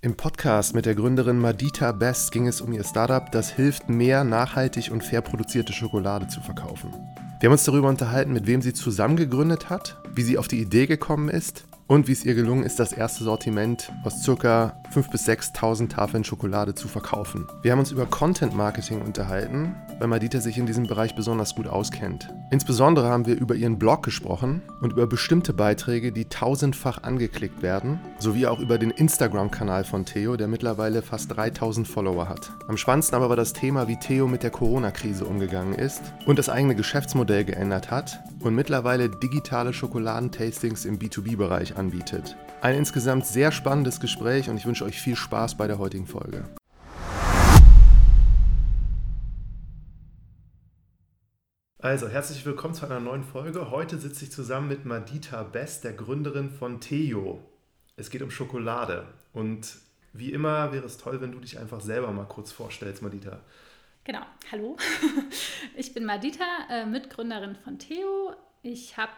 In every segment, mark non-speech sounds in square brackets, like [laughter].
Im Podcast mit der Gründerin Madita Best ging es um ihr Startup, das hilft, mehr nachhaltig und fair produzierte Schokolade zu verkaufen. Wir haben uns darüber unterhalten, mit wem sie zusammen gegründet hat, wie sie auf die Idee gekommen ist und wie es ihr gelungen ist, das erste Sortiment aus ca. 5.000 bis 6.000 Tafeln Schokolade zu verkaufen. Wir haben uns über Content Marketing unterhalten, weil Madita sich in diesem Bereich besonders gut auskennt. Insbesondere haben wir über ihren Blog gesprochen und über bestimmte Beiträge, die tausendfach angeklickt werden, sowie auch über den Instagram-Kanal von Theo, der mittlerweile fast 3000 Follower hat. Am spannendsten aber war das Thema, wie Theo mit der Corona-Krise umgegangen ist und das eigene Geschäftsmodell geändert hat und mittlerweile digitale Schokoladentastings im B2B-Bereich anbietet. Ein insgesamt sehr spannendes Gespräch und ich wünsche euch viel Spaß bei der heutigen Folge. Also, herzlich willkommen zu einer neuen Folge. Heute sitze ich zusammen mit Madita Best, der Gründerin von Theo. Es geht um Schokolade. Und wie immer wäre es toll, wenn du dich einfach selber mal kurz vorstellst, Madita. Genau, hallo. [laughs] Ich bin Madita, äh, Mitgründerin von Theo. Ich habe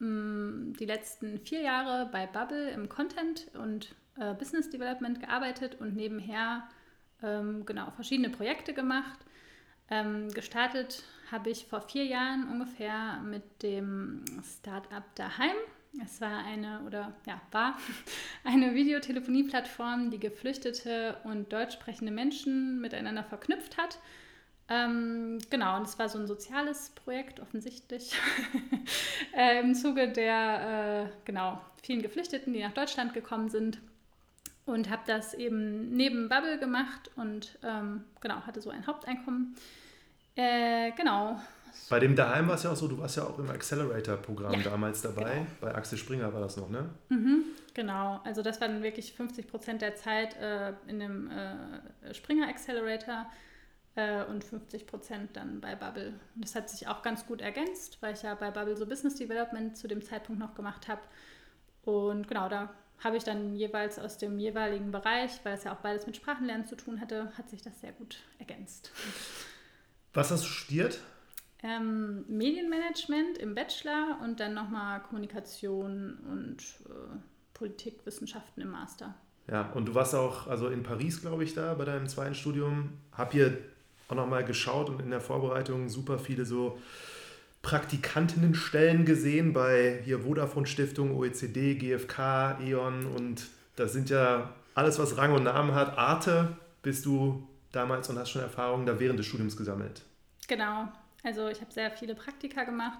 mm, die letzten vier Jahre bei Bubble im Content und äh, Business Development gearbeitet und nebenher ähm, genau verschiedene Projekte gemacht. Ähm, gestartet habe ich vor vier Jahren ungefähr mit dem Startup Daheim. Es war eine oder ja, war [laughs] eine Videotelefonie-Plattform, die geflüchtete und deutsch sprechende Menschen miteinander verknüpft hat. Ähm, genau, und es war so ein soziales Projekt offensichtlich [laughs] äh, im Zuge der äh, genau, vielen Geflüchteten, die nach Deutschland gekommen sind. Und habe das eben neben Bubble gemacht und ähm, genau, hatte so ein Haupteinkommen. Äh, genau. Bei dem Daheim war es ja auch so, du warst ja auch im Accelerator-Programm ja, damals dabei. Genau. Bei Axel Springer war das noch, ne? Mhm, genau. Also das war dann wirklich 50 Prozent der Zeit äh, in dem äh, Springer Accelerator äh, und 50 Prozent dann bei Bubble. Und das hat sich auch ganz gut ergänzt, weil ich ja bei Bubble so Business Development zu dem Zeitpunkt noch gemacht habe. Und genau, da habe ich dann jeweils aus dem jeweiligen Bereich, weil es ja auch beides mit Sprachenlernen zu tun hatte, hat sich das sehr gut ergänzt. Was hast du studiert? Ähm, Medienmanagement im Bachelor und dann nochmal Kommunikation und äh, Politikwissenschaften im Master. Ja, und du warst auch also in Paris, glaube ich, da bei deinem zweiten Studium. Hab hier auch nochmal geschaut und in der Vorbereitung super viele so Praktikantinnenstellen gesehen bei hier Vodafone Stiftung, OECD, GfK, E.ON und das sind ja alles, was Rang und Namen hat. Arte bist du damals und hast schon Erfahrungen da während des Studiums gesammelt. Genau, also ich habe sehr viele Praktika gemacht.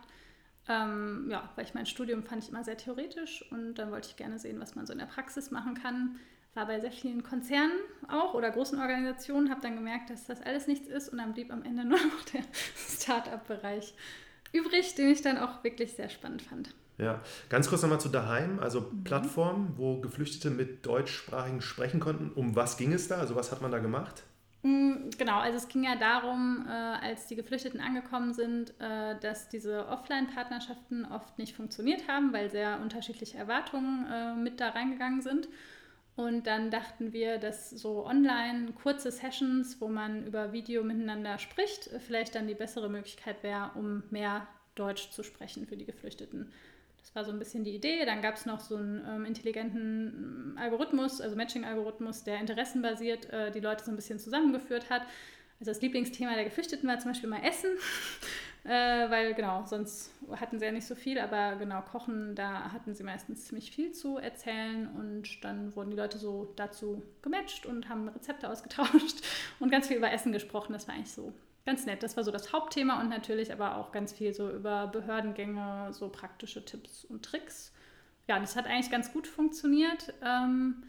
Ähm, ja, weil ich mein Studium fand ich immer sehr theoretisch und dann wollte ich gerne sehen, was man so in der Praxis machen kann. War bei sehr vielen Konzernen auch oder großen Organisationen, habe dann gemerkt, dass das alles nichts ist und dann blieb am Ende [laughs] nur noch der Start-up-Bereich übrig, den ich dann auch wirklich sehr spannend fand. Ja, ganz kurz nochmal zu daheim, also mhm. Plattform, wo Geflüchtete mit Deutschsprachigen sprechen konnten. Um was ging es da? Also was hat man da gemacht? Mm, genau, also es ging ja darum, äh, als die Geflüchteten angekommen sind, äh, dass diese Offline-Partnerschaften oft nicht funktioniert haben, weil sehr unterschiedliche Erwartungen äh, mit da reingegangen sind. Und dann dachten wir, dass so online kurze Sessions, wo man über Video miteinander spricht, vielleicht dann die bessere Möglichkeit wäre, um mehr Deutsch zu sprechen für die Geflüchteten. Das war so ein bisschen die Idee. Dann gab es noch so einen ähm, intelligenten Algorithmus, also Matching-Algorithmus, der interessenbasiert äh, die Leute so ein bisschen zusammengeführt hat. Also das Lieblingsthema der Geflüchteten war zum Beispiel mal Essen, äh, weil genau, sonst hatten sie ja nicht so viel, aber genau, Kochen, da hatten sie meistens ziemlich viel zu erzählen und dann wurden die Leute so dazu gematcht und haben Rezepte ausgetauscht [laughs] und ganz viel über Essen gesprochen. Das war eigentlich so ganz nett. Das war so das Hauptthema und natürlich aber auch ganz viel so über Behördengänge, so praktische Tipps und Tricks. Ja, das hat eigentlich ganz gut funktioniert. Ähm,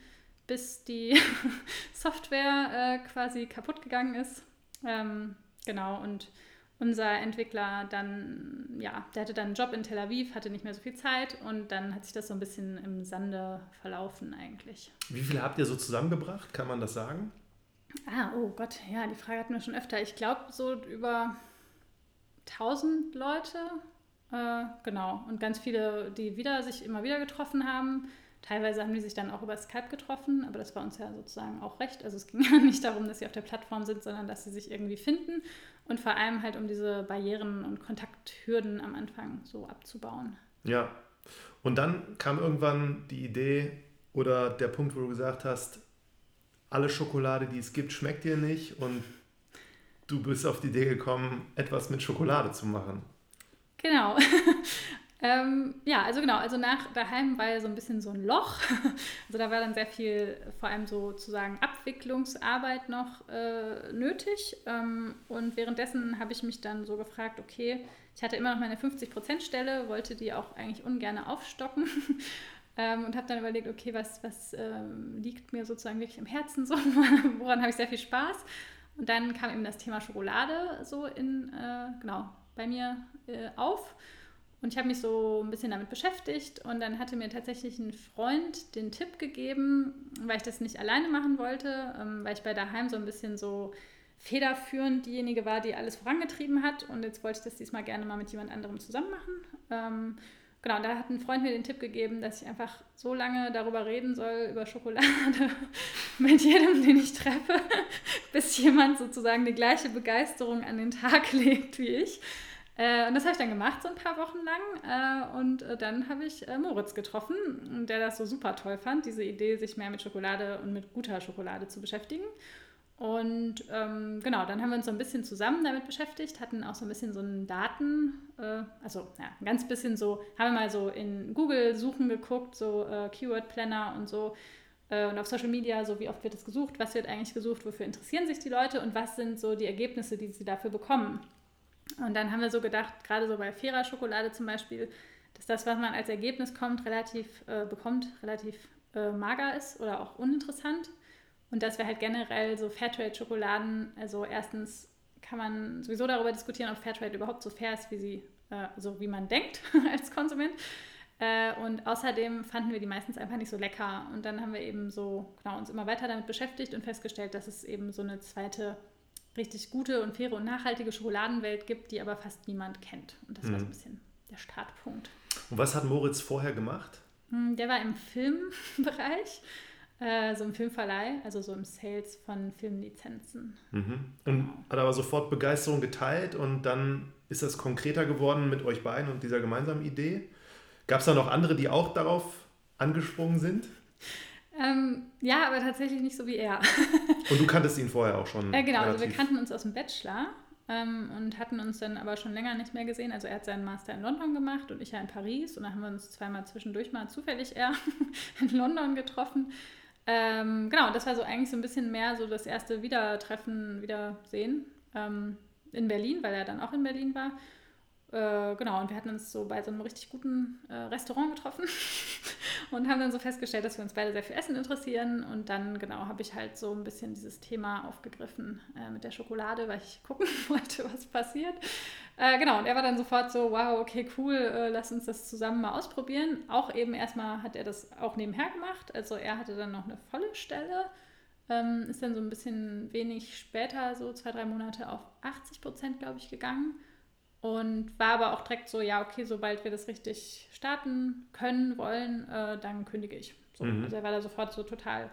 bis die [laughs] Software äh, quasi kaputt gegangen ist. Ähm, genau, und unser Entwickler dann, ja, der hatte dann einen Job in Tel Aviv, hatte nicht mehr so viel Zeit und dann hat sich das so ein bisschen im Sande verlaufen eigentlich. Wie viele habt ihr so zusammengebracht, kann man das sagen? Ah, oh Gott, ja, die Frage hatten wir schon öfter. Ich glaube so über 1000 Leute, äh, genau, und ganz viele, die wieder sich immer wieder getroffen haben. Teilweise haben die sich dann auch über Skype getroffen, aber das war uns ja sozusagen auch recht. Also es ging ja [laughs] nicht darum, dass sie auf der Plattform sind, sondern dass sie sich irgendwie finden und vor allem halt um diese Barrieren und Kontakthürden am Anfang so abzubauen. Ja, und dann kam irgendwann die Idee oder der Punkt, wo du gesagt hast, alle Schokolade, die es gibt, schmeckt dir nicht und du bist auf die Idee gekommen, etwas mit Schokolade zu machen. Genau. [laughs] ähm, ja, also genau, also nach daheim war ja so ein bisschen so ein Loch. [laughs] Also da war dann sehr viel, vor allem sozusagen Abwicklungsarbeit noch äh, nötig. Ähm, und währenddessen habe ich mich dann so gefragt, okay, ich hatte immer noch meine 50%-Stelle, wollte die auch eigentlich ungern aufstocken. [laughs] Ähm, und habe dann überlegt, okay, was, was ähm, liegt mir sozusagen wirklich im Herzen, so, [laughs] woran habe ich sehr viel Spaß. Und dann kam eben das Thema Schokolade so in, äh, genau, bei mir äh, auf. Und ich habe mich so ein bisschen damit beschäftigt und dann hatte mir tatsächlich ein Freund den Tipp gegeben, weil ich das nicht alleine machen wollte, ähm, weil ich bei daheim so ein bisschen so federführend diejenige war, die alles vorangetrieben hat und jetzt wollte ich das diesmal gerne mal mit jemand anderem zusammen machen. Ähm, genau, da hat ein Freund mir den Tipp gegeben, dass ich einfach so lange darüber reden soll, über Schokolade, [laughs] mit jedem, den ich treffe, [laughs] bis jemand sozusagen die gleiche Begeisterung an den Tag [laughs] legt wie ich. Äh, und das habe ich dann gemacht, so ein paar Wochen lang. Äh, und äh, dann habe ich äh, Moritz getroffen, der das so super toll fand, diese Idee, sich mehr mit Schokolade und mit guter Schokolade zu beschäftigen. Und ähm, genau, dann haben wir uns so ein bisschen zusammen damit beschäftigt, hatten auch so ein bisschen so einen Daten, äh, also ja, ein ganz bisschen so, haben wir mal so in Google Suchen geguckt, so äh, Keyword Planner und so. Und auf Social Media, so wie oft wird es gesucht, was wird eigentlich gesucht, wofür interessieren sich die Leute und was sind so die Ergebnisse, die sie dafür bekommen. Und dann haben wir so gedacht, gerade so bei fairer Schokolade zum Beispiel, dass das, was man als Ergebnis kommt, relativ äh, bekommt, relativ äh, mager ist oder auch uninteressant. Und dass wir halt generell so Fairtrade-Schokoladen, also erstens kann man sowieso darüber diskutieren, ob Fairtrade überhaupt so fair ist, wie sie, äh, so wie man denkt [laughs] als Konsument. Äh, und außerdem fanden wir die meistens einfach nicht so lecker. Und dann haben wir eben so genau, uns immer weiter damit beschäftigt und festgestellt, dass es eben so eine zweite richtig gute und faire und nachhaltige Schokoladenwelt gibt, die aber fast niemand kennt. Und das mhm. war so ein bisschen der Startpunkt. Und was hat Moritz vorher gemacht? Hm, der war im [laughs] Filmbereich äh, so im Filmverleih, also so im Sales von Filmlizenzen. Mhm. Und genau. hat aber sofort Begeisterung geteilt und dann ist das konkreter geworden mit euch beiden und dieser gemeinsamen Idee. Gab es da noch andere, die auch darauf angesprungen sind? Ähm, ja, aber tatsächlich nicht so wie er. [laughs] und du kanntest ihn vorher auch schon? Ja, genau. Also wir kannten uns aus dem Bachelor ähm, und hatten uns dann aber schon länger nicht mehr gesehen. Also er hat seinen Master in London gemacht und ich ja in Paris. Und dann haben wir uns zweimal zwischendurch mal zufällig eher [laughs] in London getroffen. Ähm, genau, das war so eigentlich so ein bisschen mehr so das erste Wiedertreffen, Wiedersehen ähm, in Berlin, weil er dann auch in Berlin war. Äh, genau, und wir hatten uns so bei so einem richtig guten äh, Restaurant getroffen [laughs] und haben dann so festgestellt, dass wir uns beide sehr für Essen interessieren. Und dann, genau, habe ich halt so ein bisschen dieses Thema aufgegriffen äh, mit der Schokolade, weil ich gucken [laughs] wollte, was passiert. Äh, genau, und er war dann sofort so, wow, okay, cool, äh, lass uns das zusammen mal ausprobieren. Auch eben erstmal hat er das auch nebenher gemacht. Also er hatte dann noch eine volle Stelle, ähm, ist dann so ein bisschen wenig später, so zwei, drei Monate auf 80 Prozent, glaube ich, gegangen. Und war aber auch direkt so, ja, okay, sobald wir das richtig starten können, wollen, äh, dann kündige ich. So, mhm. Also er war da sofort so total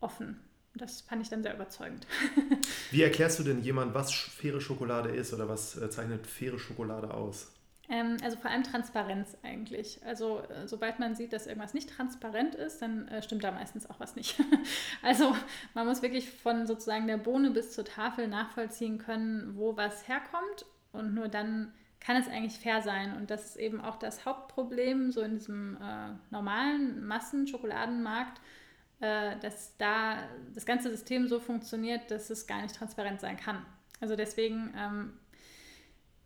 offen. Das fand ich dann sehr überzeugend. [laughs] Wie erklärst du denn jemand, was faire Schokolade ist oder was äh, zeichnet faire Schokolade aus? Ähm, also vor allem Transparenz eigentlich. Also äh, sobald man sieht, dass irgendwas nicht transparent ist, dann äh, stimmt da meistens auch was nicht. [laughs] also man muss wirklich von sozusagen der Bohne bis zur Tafel nachvollziehen können, wo was herkommt und nur dann kann es eigentlich fair sein. Und das ist eben auch das Hauptproblem so in diesem äh, normalen Massenschokoladenmarkt äh, dass da das ganze System so funktioniert, dass es gar nicht transparent sein kann. Also deswegen ähm,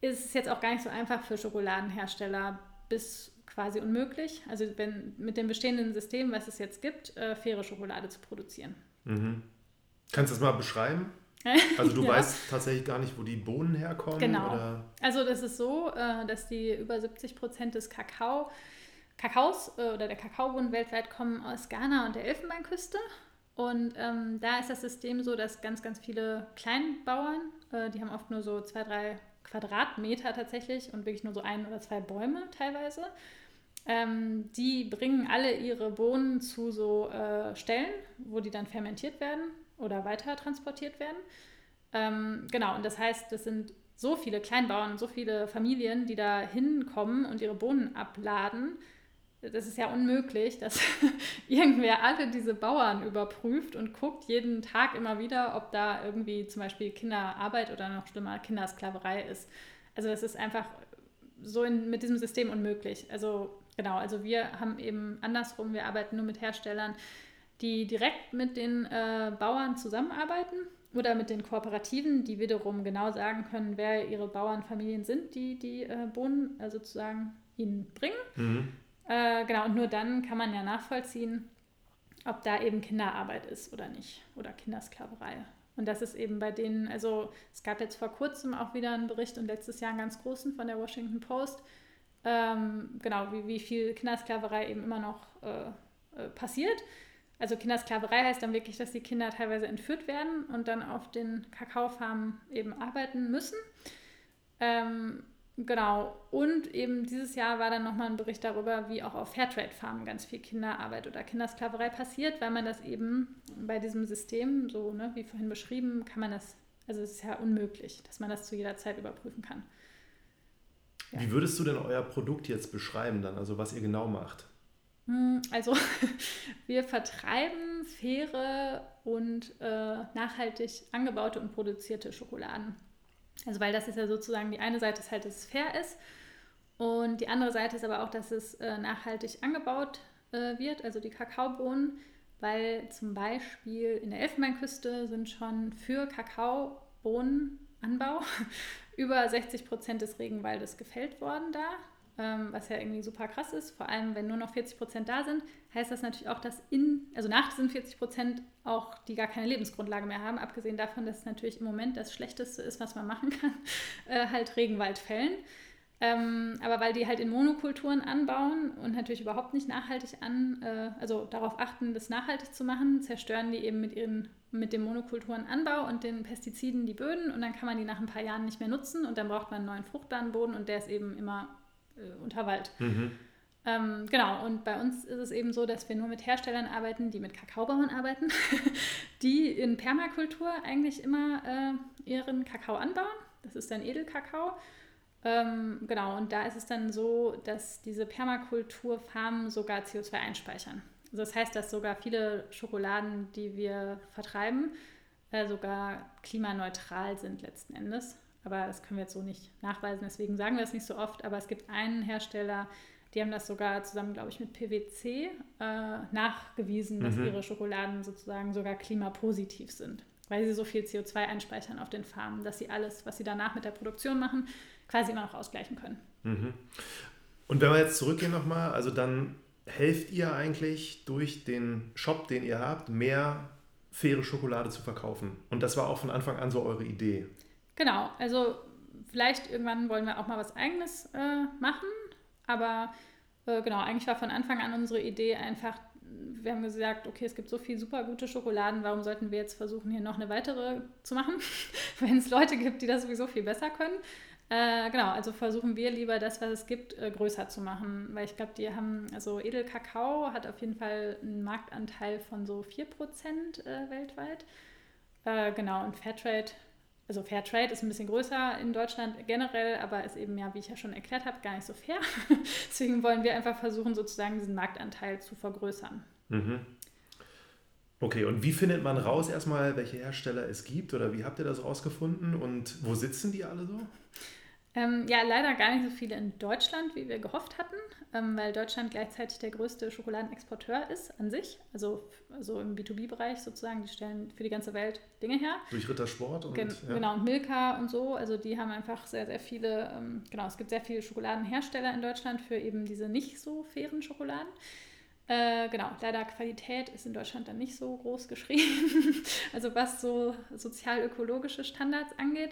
ist es jetzt auch gar nicht so einfach für Schokoladenhersteller bis quasi unmöglich, also wenn mit dem bestehenden System, was es jetzt gibt, äh, faire Schokolade zu produzieren. Mhm. Kannst du das mal beschreiben? [laughs] Also du ja. weißt tatsächlich gar nicht, wo die Bohnen herkommen? Genau. Oder? Also das ist so, äh, dass die über 70 Prozent des Kakao Kakaos äh, oder der Kakaobohnen weltweit kommen aus Ghana und der Elfenbeinküste. Und ähm, da ist das System so, dass ganz, ganz viele Kleinbauern, äh, die haben oft nur so zwei, drei Quadratmeter tatsächlich und wirklich nur so ein oder zwei Bäume teilweise. Ähm, die bringen alle ihre Bohnen zu so äh, Stellen, wo die dann fermentiert werden oder weiter transportiert werden. Ähm, genau, und das heißt, das sind so viele Kleinbauern, so viele Familien, die da hinkommen und ihre Bohnen abladen, das ist ja unmöglich, dass [laughs] irgendwer alle diese Bauern überprüft und guckt jeden Tag immer wieder, ob da irgendwie zum Beispiel Kinderarbeit oder noch schlimmer Kindersklaverei ist. Also das ist einfach so in, mit diesem System unmöglich. Also genau, also wir haben eben andersrum, wir arbeiten nur mit Herstellern, die direkt mit den äh, Bauern zusammenarbeiten oder mit den Kooperativen, die wiederum genau sagen können, wer ihre Bauernfamilien sind, die die äh, Bohnen äh, sozusagen ihnen bringen. Mhm. Genau, und nur dann kann man ja nachvollziehen, ob da eben Kinderarbeit ist oder nicht oder Kindersklaverei. Und das ist eben bei denen, also es gab jetzt vor kurzem auch wieder einen Bericht und letztes Jahr einen ganz großen von der Washington Post, ähm, genau, wie, wie viel Kindersklaverei eben immer noch äh, äh, passiert. Also Kindersklaverei heißt dann wirklich, dass die Kinder teilweise entführt werden und dann auf den Kakaofarmen eben arbeiten müssen. Ähm, Genau. Und eben dieses Jahr war dann nochmal ein Bericht darüber, wie auch auf Fairtrade-Farmen ganz viel Kinderarbeit oder Kindersklaverei passiert, weil man das eben bei diesem System, so ne, wie vorhin beschrieben, kann man das, also es ist ja unmöglich, dass man das zu jeder Zeit überprüfen kann. Ja. Wie würdest du denn euer Produkt jetzt beschreiben dann, also was ihr genau macht? Hm, also [laughs] wir vertreiben faire und äh, nachhaltig angebaute und produzierte Schokoladen. Also weil das ist ja sozusagen, die eine Seite ist halt, dass es fair ist und die andere Seite ist aber auch, dass es äh, nachhaltig angebaut äh, wird, also die Kakaobohnen, weil zum Beispiel in der Elfenbeinküste sind schon für Kakaobohnenanbau [laughs] über 60 Prozent des Regenwaldes gefällt worden da was ja irgendwie super krass ist. Vor allem, wenn nur noch 40 Prozent da sind, heißt das natürlich auch, dass in, also nach diesen 40 Prozent auch die gar keine Lebensgrundlage mehr haben. Abgesehen davon, dass es natürlich im Moment das Schlechteste ist, was man machen kann, [laughs] äh, halt Regenwald fällen. Ähm, aber weil die halt in Monokulturen anbauen und natürlich überhaupt nicht nachhaltig an, äh, also darauf achten, das nachhaltig zu machen, zerstören die eben mit ihren mit dem Monokulturenanbau und den Pestiziden die Böden und dann kann man die nach ein paar Jahren nicht mehr nutzen und dann braucht man einen neuen fruchtbaren Boden und der ist eben immer äh, Unterwald. Mhm. Ähm, genau, und bei uns ist es eben so, dass wir nur mit Herstellern arbeiten, die mit Kakaobauern arbeiten, [laughs] die in Permakultur eigentlich immer äh, ihren Kakao anbauen. Das ist dann Edelkakao. Ähm, genau, und da ist es dann so, dass diese Permakulturfarmen sogar CO2 einspeichern. Also das heißt, dass sogar viele Schokoladen, die wir vertreiben, äh, sogar klimaneutral sind letzten Endes. Aber das können wir jetzt so nicht nachweisen, deswegen sagen wir es nicht so oft. Aber es gibt einen Hersteller, die haben das sogar zusammen, glaube ich, mit PwC äh, nachgewiesen, dass mhm. ihre Schokoladen sozusagen sogar klimapositiv sind, weil sie so viel CO2 einspeichern auf den Farmen, dass sie alles, was sie danach mit der Produktion machen, quasi immer noch ausgleichen können. Mhm. Und wenn wir jetzt zurückgehen nochmal, also dann helft ihr eigentlich durch den Shop, den ihr habt, mehr faire Schokolade zu verkaufen. Und das war auch von Anfang an so eure Idee. Genau, also vielleicht irgendwann wollen wir auch mal was Eigenes äh, machen, aber äh, genau, eigentlich war von Anfang an unsere Idee einfach, wir haben gesagt, okay, es gibt so viele super gute Schokoladen, warum sollten wir jetzt versuchen, hier noch eine weitere zu machen, [laughs] wenn es Leute gibt, die das sowieso viel besser können. Äh, genau, also versuchen wir lieber das, was es gibt, äh, größer zu machen, weil ich glaube, die haben, also Edelkakao hat auf jeden Fall einen Marktanteil von so 4% äh, weltweit. Äh, genau, und Fairtrade also Fair Trade ist ein bisschen größer in Deutschland generell, aber ist eben ja, wie ich ja schon erklärt habe, gar nicht so fair. [laughs] Deswegen wollen wir einfach versuchen, sozusagen diesen Marktanteil zu vergrößern. Mhm. Okay, und wie findet man raus erstmal, welche Hersteller es gibt oder wie habt ihr das rausgefunden und wo sitzen die alle so? Ähm, ja, leider gar nicht so viele in Deutschland, wie wir gehofft hatten, ähm, weil Deutschland gleichzeitig der größte Schokoladenexporteur ist an sich, also, also im B2B-Bereich sozusagen. Die stellen für die ganze Welt Dinge her. Durch Rittersport und. Gen ja. Genau, und Milka und so. Also die haben einfach sehr, sehr viele, ähm, genau, es gibt sehr viele Schokoladenhersteller in Deutschland für eben diese nicht so fairen Schokoladen. Äh, genau, leider Qualität ist in Deutschland dann nicht so groß geschrieben, [laughs] also was so sozial-ökologische Standards angeht.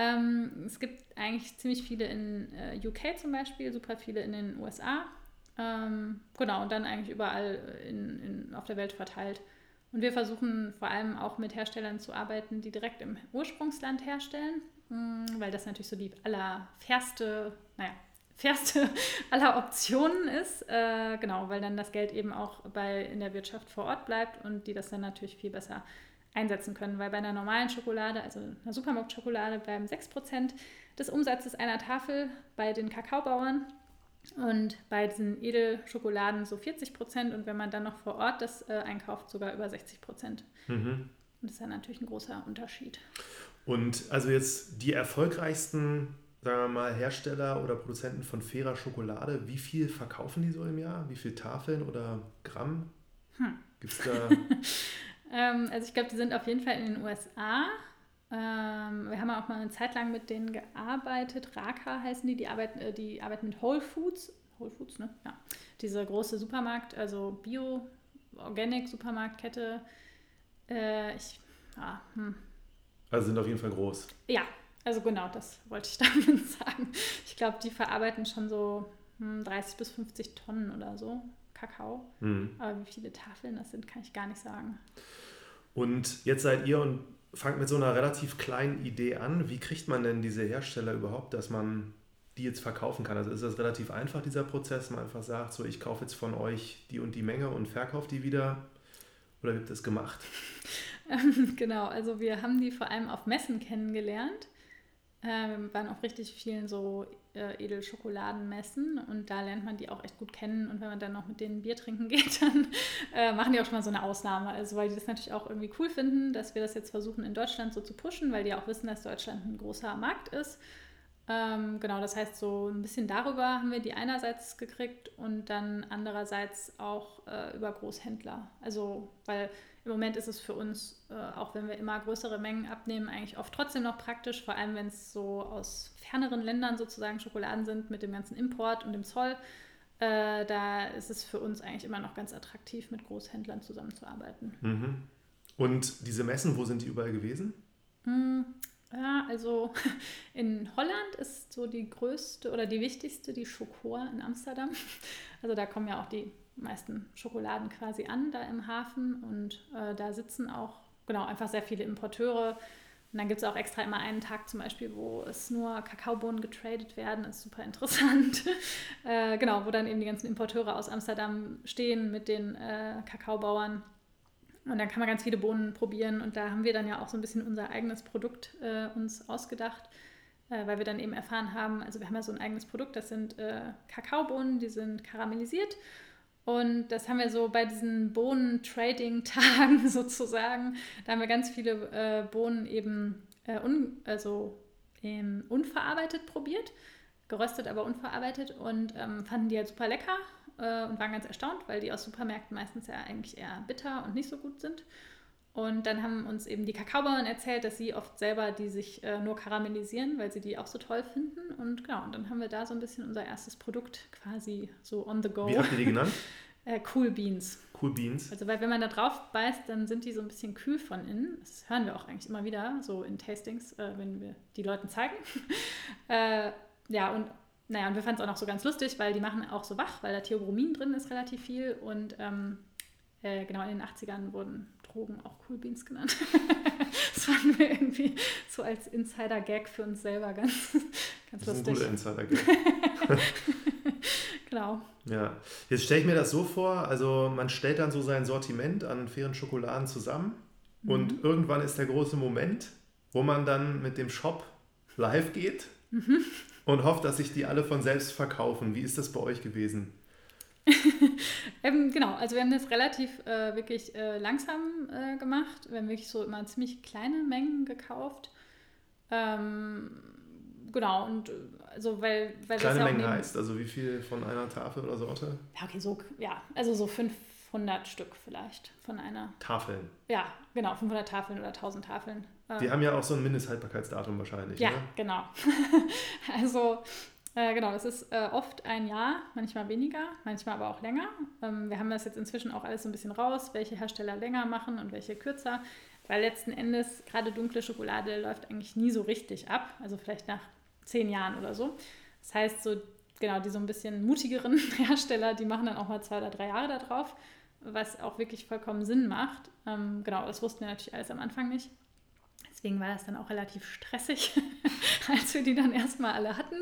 Ähm, es gibt eigentlich ziemlich viele in äh, UK zum Beispiel, super viele in den USA. Ähm, genau, und dann eigentlich überall in, in, auf der Welt verteilt. Und wir versuchen vor allem auch mit Herstellern zu arbeiten, die direkt im Ursprungsland herstellen, mh, mm, weil das natürlich so die allerfairste, naja, fairste [laughs] aller Optionen ist. Äh, genau, weil dann das Geld eben auch bei, in der Wirtschaft vor Ort bleibt und die das dann natürlich viel besser einsetzen können, weil bei einer normalen Schokolade, also einer Supermarktschokolade, bleiben 6% des Umsatzes einer Tafel bei den Kakaobauern. Und bei diesen Edelschokoladen so 40 Prozent und wenn man dann noch vor Ort das äh, einkauft, sogar über 60 Prozent. Mhm. Und das ist ja natürlich ein großer Unterschied. Und also jetzt die erfolgreichsten, sagen wir mal, Hersteller oder Produzenten von fairer Schokolade, wie viel verkaufen die so im Jahr? Wie viele Tafeln oder Gramm? Hm. Gibt es da. [laughs] ähm, also ich glaube, die sind auf jeden Fall in den USA. Ähm, wir haben auch mal eine Zeit lang mit denen gearbeitet. Raka heißen die, die arbeiten, äh, die arbeiten mit Whole Foods. Whole Foods, ne? Ja. Diese große Supermarkt, also Bio, Organic Supermarktkette. Äh, ich, ah, hm. Also sind auf jeden Fall groß. Ja, also genau, das wollte ich [laughs] damit sagen. Ich glaube, die verarbeiten schon so hm, 30 bis 50 Tonnen oder so Kakao. Mhm. Aber wie viele Tafeln das sind, kann ich gar nicht sagen. Und jetzt seid ihr und fangt mit so einer relativ kleinen Idee an. Wie kriegt man denn diese Hersteller überhaupt, dass man die jetzt verkaufen kann? Also ist das relativ einfach, dieser Prozess? Man einfach sagt, so ich kaufe jetzt von euch die und die Menge und verkaufe die wieder. Oder wird das gemacht? [laughs] genau, also wir haben die vor allem auf Messen kennengelernt. Ähm, waren auf richtig vielen so äh, Edelschokoladenmessen und da lernt man die auch echt gut kennen und wenn man dann noch mit denen Bier trinken [laughs] geht, dann äh, machen die auch schon mal so eine Ausnahme. Also weil die das natürlich auch irgendwie cool finden, dass wir das jetzt versuchen in Deutschland so zu pushen, weil die auch wissen, dass Deutschland ein großer Markt ist. Ähm, genau, das heißt so ein bisschen darüber haben wir die einerseits gekriegt und dann andererseits auch äh, über Großhändler. Also weil im Moment ist es für uns, äh, auch wenn wir immer größere Mengen abnehmen, eigentlich oft trotzdem noch praktisch, vor allem wenn es so aus ferneren Ländern sozusagen Schokoladen sind mit dem ganzen Import und dem Zoll. Äh, da ist es für uns eigentlich immer noch ganz attraktiv, mit Großhändlern zusammenzuarbeiten. Mhm. Und diese Messen, wo sind die überall gewesen? Mm, ja, also [laughs] in Holland ist so die größte oder die wichtigste die Schokor in Amsterdam. [laughs] Also da kommen ja auch die meisten Schokoladen quasi an, da im Hafen. Und äh, da sitzen auch, genau, einfach sehr viele Importeure. Und dann gibt es auch extra immer einen Tag zum Beispiel, wo es nur Kakaobohnen getradet werden. Das ist super interessant. [laughs] äh, genau, wo dann eben die ganzen Importeure aus Amsterdam stehen mit den äh, Kakaobauern. Und dann kann man ganz viele Bohnen probieren. Und da haben wir dann ja auch so ein bisschen unser eigenes Produkt äh, uns ausgedacht, äh, weil wir dann eben erfahren haben, also wir haben ja so ein eigenes Produkt, das sind äh, Kakaobohnen, die sind karamellisiert. Und das haben wir so bei diesen Bohnen-Trading-Tagen [laughs] sozusagen. Da haben wir ganz viele äh, Bohnen eben äh, un, also, ähm, unverarbeitet probiert, geröstet, aber unverarbeitet und ähm, fanden die halt super lecker äh, und waren ganz erstaunt, weil die aus Supermärkten meistens ja eigentlich eher bitter und nicht so gut sind. Und dann haben uns eben die Kakaobauern erzählt, dass sie oft selber die sich äh, nur karamellisieren, weil sie die auch so toll finden. Und genau, und dann haben wir da so ein bisschen unser erstes Produkt quasi so on the go. Wie habt ihr die genannt? [laughs] äh, cool Beans. Cool Beans. Also, weil wenn man da drauf beißt, dann sind die so ein bisschen kühl von innen. Das hören wir auch eigentlich immer wieder, so in Tastings, äh, wenn wir die Leuten zeigen. [laughs] Äh, ja, und naja, und wir fanden es auch noch so ganz lustig, weil die machen auch so wach, weil da Theobromin drin ist relativ viel. Und ähm, äh, genau in den 80ern wurden Drogen auch Cool Beans genannt. [laughs] das fanden wir irgendwie so als Insider-Gag für uns selber ganz, ganz das lustig. Ist ein guter Insider-Gag. [laughs] genau. Ja, jetzt stelle ich mir das so vor, also man stellt dann so sein Sortiment an fairen Schokoladen zusammen mhm. und irgendwann ist der große Moment, wo man dann mit dem Shop live geht mhm. und hofft, dass sich die alle von selbst verkaufen. Wie ist das bei euch gewesen? [laughs] ähm, genau, also wir haben das relativ äh, wirklich äh, langsam äh, gemacht. Wir haben wirklich so immer ziemlich kleine Mengen gekauft. Ähm, genau, und also weil, weil Kleine Mengen heißt, also wie viel von einer Tafel oder Sorte? Ja, okay, so, ja, also so 500 Stück vielleicht von einer. Tafeln? Ja, genau, 500 Tafeln oder 1000 Tafeln. Die ähm, haben ja auch so ein Mindesthaltbarkeitsdatum wahrscheinlich, Ja, ne? genau. [laughs] also äh, genau, das ist äh, oft ein Jahr, manchmal weniger, manchmal aber auch länger. Ähm, wir haben das jetzt inzwischen auch alles so ein bisschen raus, welche Hersteller länger machen und welche kürzer, weil letzten Endes gerade dunkle Schokolade läuft eigentlich nie so richtig ab, also vielleicht nach zehn Jahren oder so. Das heißt, so genau, die so ein bisschen mutigeren [laughs] Hersteller, die machen dann auch mal zwei oder drei Jahre da drauf, was auch wirklich vollkommen Sinn macht. Ähm, genau, das wussten wir natürlich alles am Anfang nicht. Deswegen war das dann auch relativ stressig, [laughs] als wir die dann erstmal alle hatten.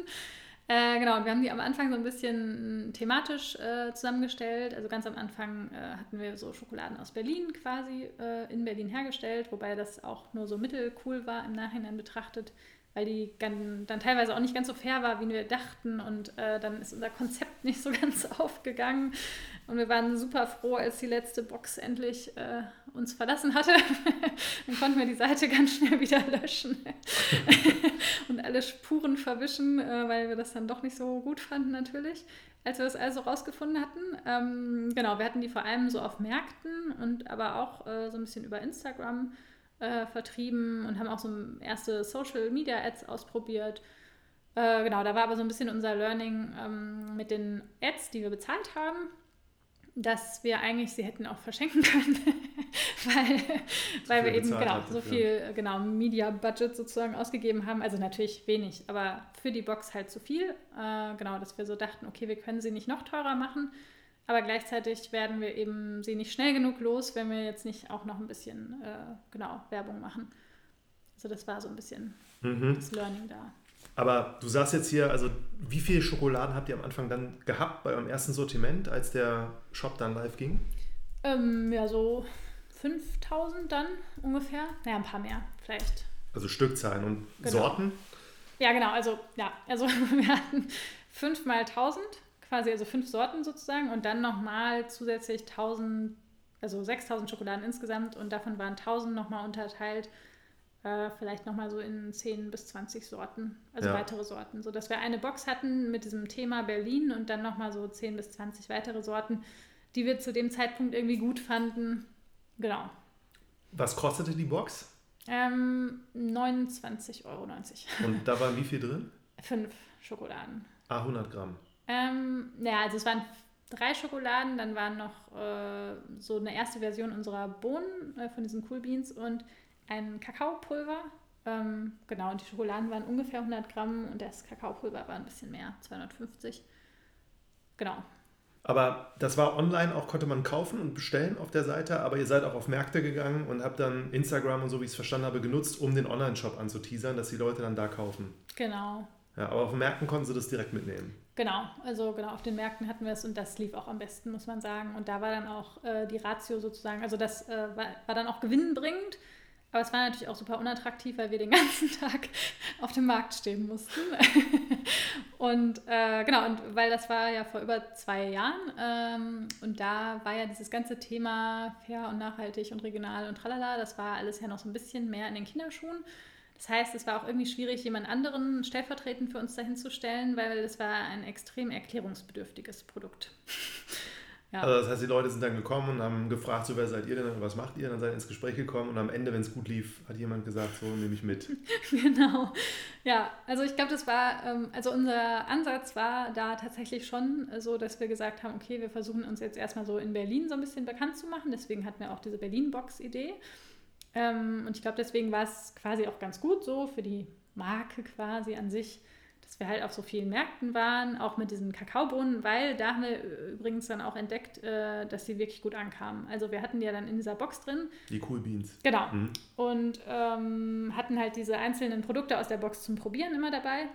Äh, genau, und wir haben die am Anfang so ein bisschen thematisch äh, zusammengestellt. Also ganz am Anfang äh, hatten wir so Schokoladen aus Berlin quasi äh, in Berlin hergestellt, wobei das auch nur so mittelcool war im Nachhinein betrachtet, weil die dann, dann teilweise auch nicht ganz so fair war, wie wir dachten. Und äh, dann ist unser Konzept [laughs] nicht so ganz [laughs] aufgegangen. Und wir waren super froh, als die letzte Box endlich äh, uns verlassen hatte. [laughs] dann konnten wir die Seite ganz schnell wieder löschen [laughs] und alle Spuren verwischen, äh, weil wir das dann doch nicht so gut fanden natürlich, als wir das also rausgefunden hatten. Ähm, genau, wir hatten die vor allem so auf Märkten und aber auch äh, so ein bisschen über Instagram äh, vertrieben und haben auch so erste Social Media Ads ausprobiert. Äh, genau, da war aber so ein bisschen unser Learning ähm, mit den Ads, die wir bezahlt haben dass wir eigentlich sie hätten auch verschenken [laughs] können, weil, weil wir eben genau, so viel ja. genau, Media-Budget sozusagen ausgegeben haben. Also natürlich wenig, aber für die Box halt zu viel. Äh, genau, dass wir so dachten, okay, wir können sie nicht noch teurer machen, aber gleichzeitig werden wir eben sie nicht schnell genug los, wenn wir jetzt nicht auch noch ein bisschen äh, genau Werbung machen. Also das war so ein bisschen mhm. das Learning da. Aber du sagst jetzt hier, also wie viele Schokoladen habt ihr am Anfang dann gehabt bei eurem ersten Sortiment, als der Shop dann live ging? Ähm, ja, so 5000 dann ungefähr. Naja, ein paar mehr vielleicht. Also Stückzahlen und genau. Sorten? Ja, genau. Also, ja, also [laughs] wir hatten 5 mal 1000, quasi also fünf Sorten sozusagen und dann nochmal zusätzlich 1000, also 6000 Schokoladen insgesamt und davon waren 1000 nochmal unterteilt äh, vielleicht nochmal so in 10 bis 20 Sorten, also ja. weitere Sorten, sodass wir eine Box hatten mit diesem Thema Berlin und dann nochmal so 10 bis 20 weitere Sorten, die wir zu dem Zeitpunkt irgendwie gut fanden. Genau. Was kostete die Box? Ähm, 29,90 Euro. Und da waren wie viel drin? [laughs] Fünf Schokoladen. Ah, 100 Gramm. Ähm, ja, also es waren drei Schokoladen, dann waren noch äh, so eine erste Version unserer Bohnen äh, von diesen Cool Beans und ein Kakaopulver. Ähm, genau, und die Schokoladen waren ungefähr 100 Gramm und das Kakaopulver war ein bisschen mehr, 250. Genau. Aber das war online auch, konnte man kaufen und bestellen auf der Seite, aber ihr seid auch auf Märkte gegangen und habt dann Instagram und so, wie ich es verstanden habe, genutzt, um den Online-Shop anzuteasern, dass die Leute dann da kaufen. Genau. Ja, aber auf den Märkten konnten sie das direkt mitnehmen. Genau, also genau, auf den Märkten hatten wir es und das lief auch am besten, muss man sagen. Und da war dann auch äh, die Ratio sozusagen, also das äh, war, war dann auch gewinnbringend aber es war natürlich auch super unattraktiv, weil wir den [laughs] ganzen Tag auf dem Markt stehen mussten. [laughs] und äh, genau, und weil das war ja vor über zwei Jahren ähm, und da war ja dieses ganze Thema fair und nachhaltig und regional und tralala, das war alles ja noch so ein bisschen mehr in den Kinderschuhen. Das heißt, es war auch irgendwie schwierig, jemand anderen stellvertretend für uns dahin zu stellen, weil das war ein extrem erklärungsbedürftiges Produkt. [laughs] Ja. Also das heißt, die Leute sind dann gekommen und haben gefragt, so wer seid ihr denn, was macht ihr? Dann seid ihr ins Gespräch gekommen und am Ende, wenn es gut lief, hat jemand gesagt, so nehme ich mit. [laughs] genau. Ja, also ich glaube, das war, ähm, also unser Ansatz war da tatsächlich schon so, dass wir gesagt haben, okay, wir versuchen uns jetzt erstmal so in Berlin so ein bisschen bekannt zu machen. Deswegen hatten wir auch diese Berlin-Box-Idee. Ähm, und ich glaube, deswegen war es quasi auch ganz gut so für die Marke quasi an sich dass wir halt auf so vielen Märkten waren, auch mit diesen Kakaobohnen, weil da haben wir übrigens dann auch entdeckt, äh, dass sie wirklich gut ankamen. Also wir hatten die ja dann in dieser Box drin. Die Cool Beans. Genau. Mhm. Und ähm, hatten halt diese einzelnen Produkte aus der Box zum Probieren immer dabei.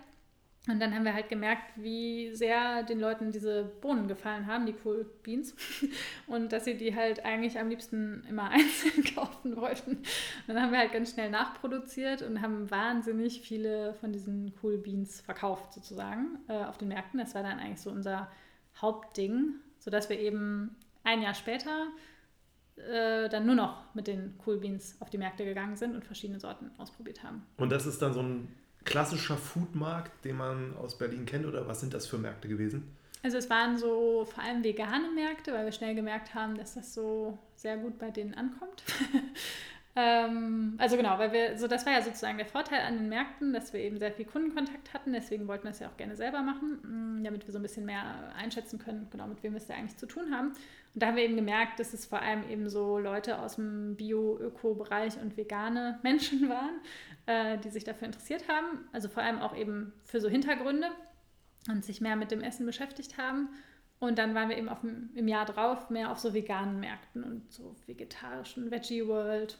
Und dann haben wir halt gemerkt, wie sehr den Leuten diese Bohnen gefallen haben, die Cool Beans. [laughs] Und dass sie die halt eigentlich am liebsten immer [laughs] einzeln kaufen wollten. Und dann haben wir halt ganz schnell nachproduziert und haben wahnsinnig viele von diesen Cool Beans verkauft, sozusagen, äh, auf den Märkten. Das war dann eigentlich so unser Hauptding, sodass wir eben ein Jahr später äh, dann nur noch mit den Cool Beans auf die Märkte gegangen sind und verschiedene Sorten ausprobiert haben. Und das ist dann so ein klassischer Foodmarkt, den man aus Berlin kennt oder was sind das für Märkte gewesen? Also es waren so vor allem vegane Märkte, weil wir schnell gemerkt haben, dass das so sehr gut bei denen ankommt. [laughs] ähm, also genau, weil wir, so das war ja sozusagen der Vorteil an den Märkten, dass wir eben sehr viel Kundenkontakt hatten, deswegen wollten wir es ja auch gerne selber machen, mm, damit wir so ein bisschen mehr einschätzen können, genau mit wem wir es da eigentlich zu tun haben. Und da haben wir eben gemerkt, dass es vor allem eben so Leute aus dem Bio-Öko-Bereich und vegane [laughs] Menschen waren, äh, die sich dafür interessiert haben. Also vor allem auch eben für so Hintergründe und sich mehr mit dem Essen beschäftigt haben. Und dann waren wir eben auf im Jahr drauf mehr auf so veganen Märkten und so vegetarischen Veggie World,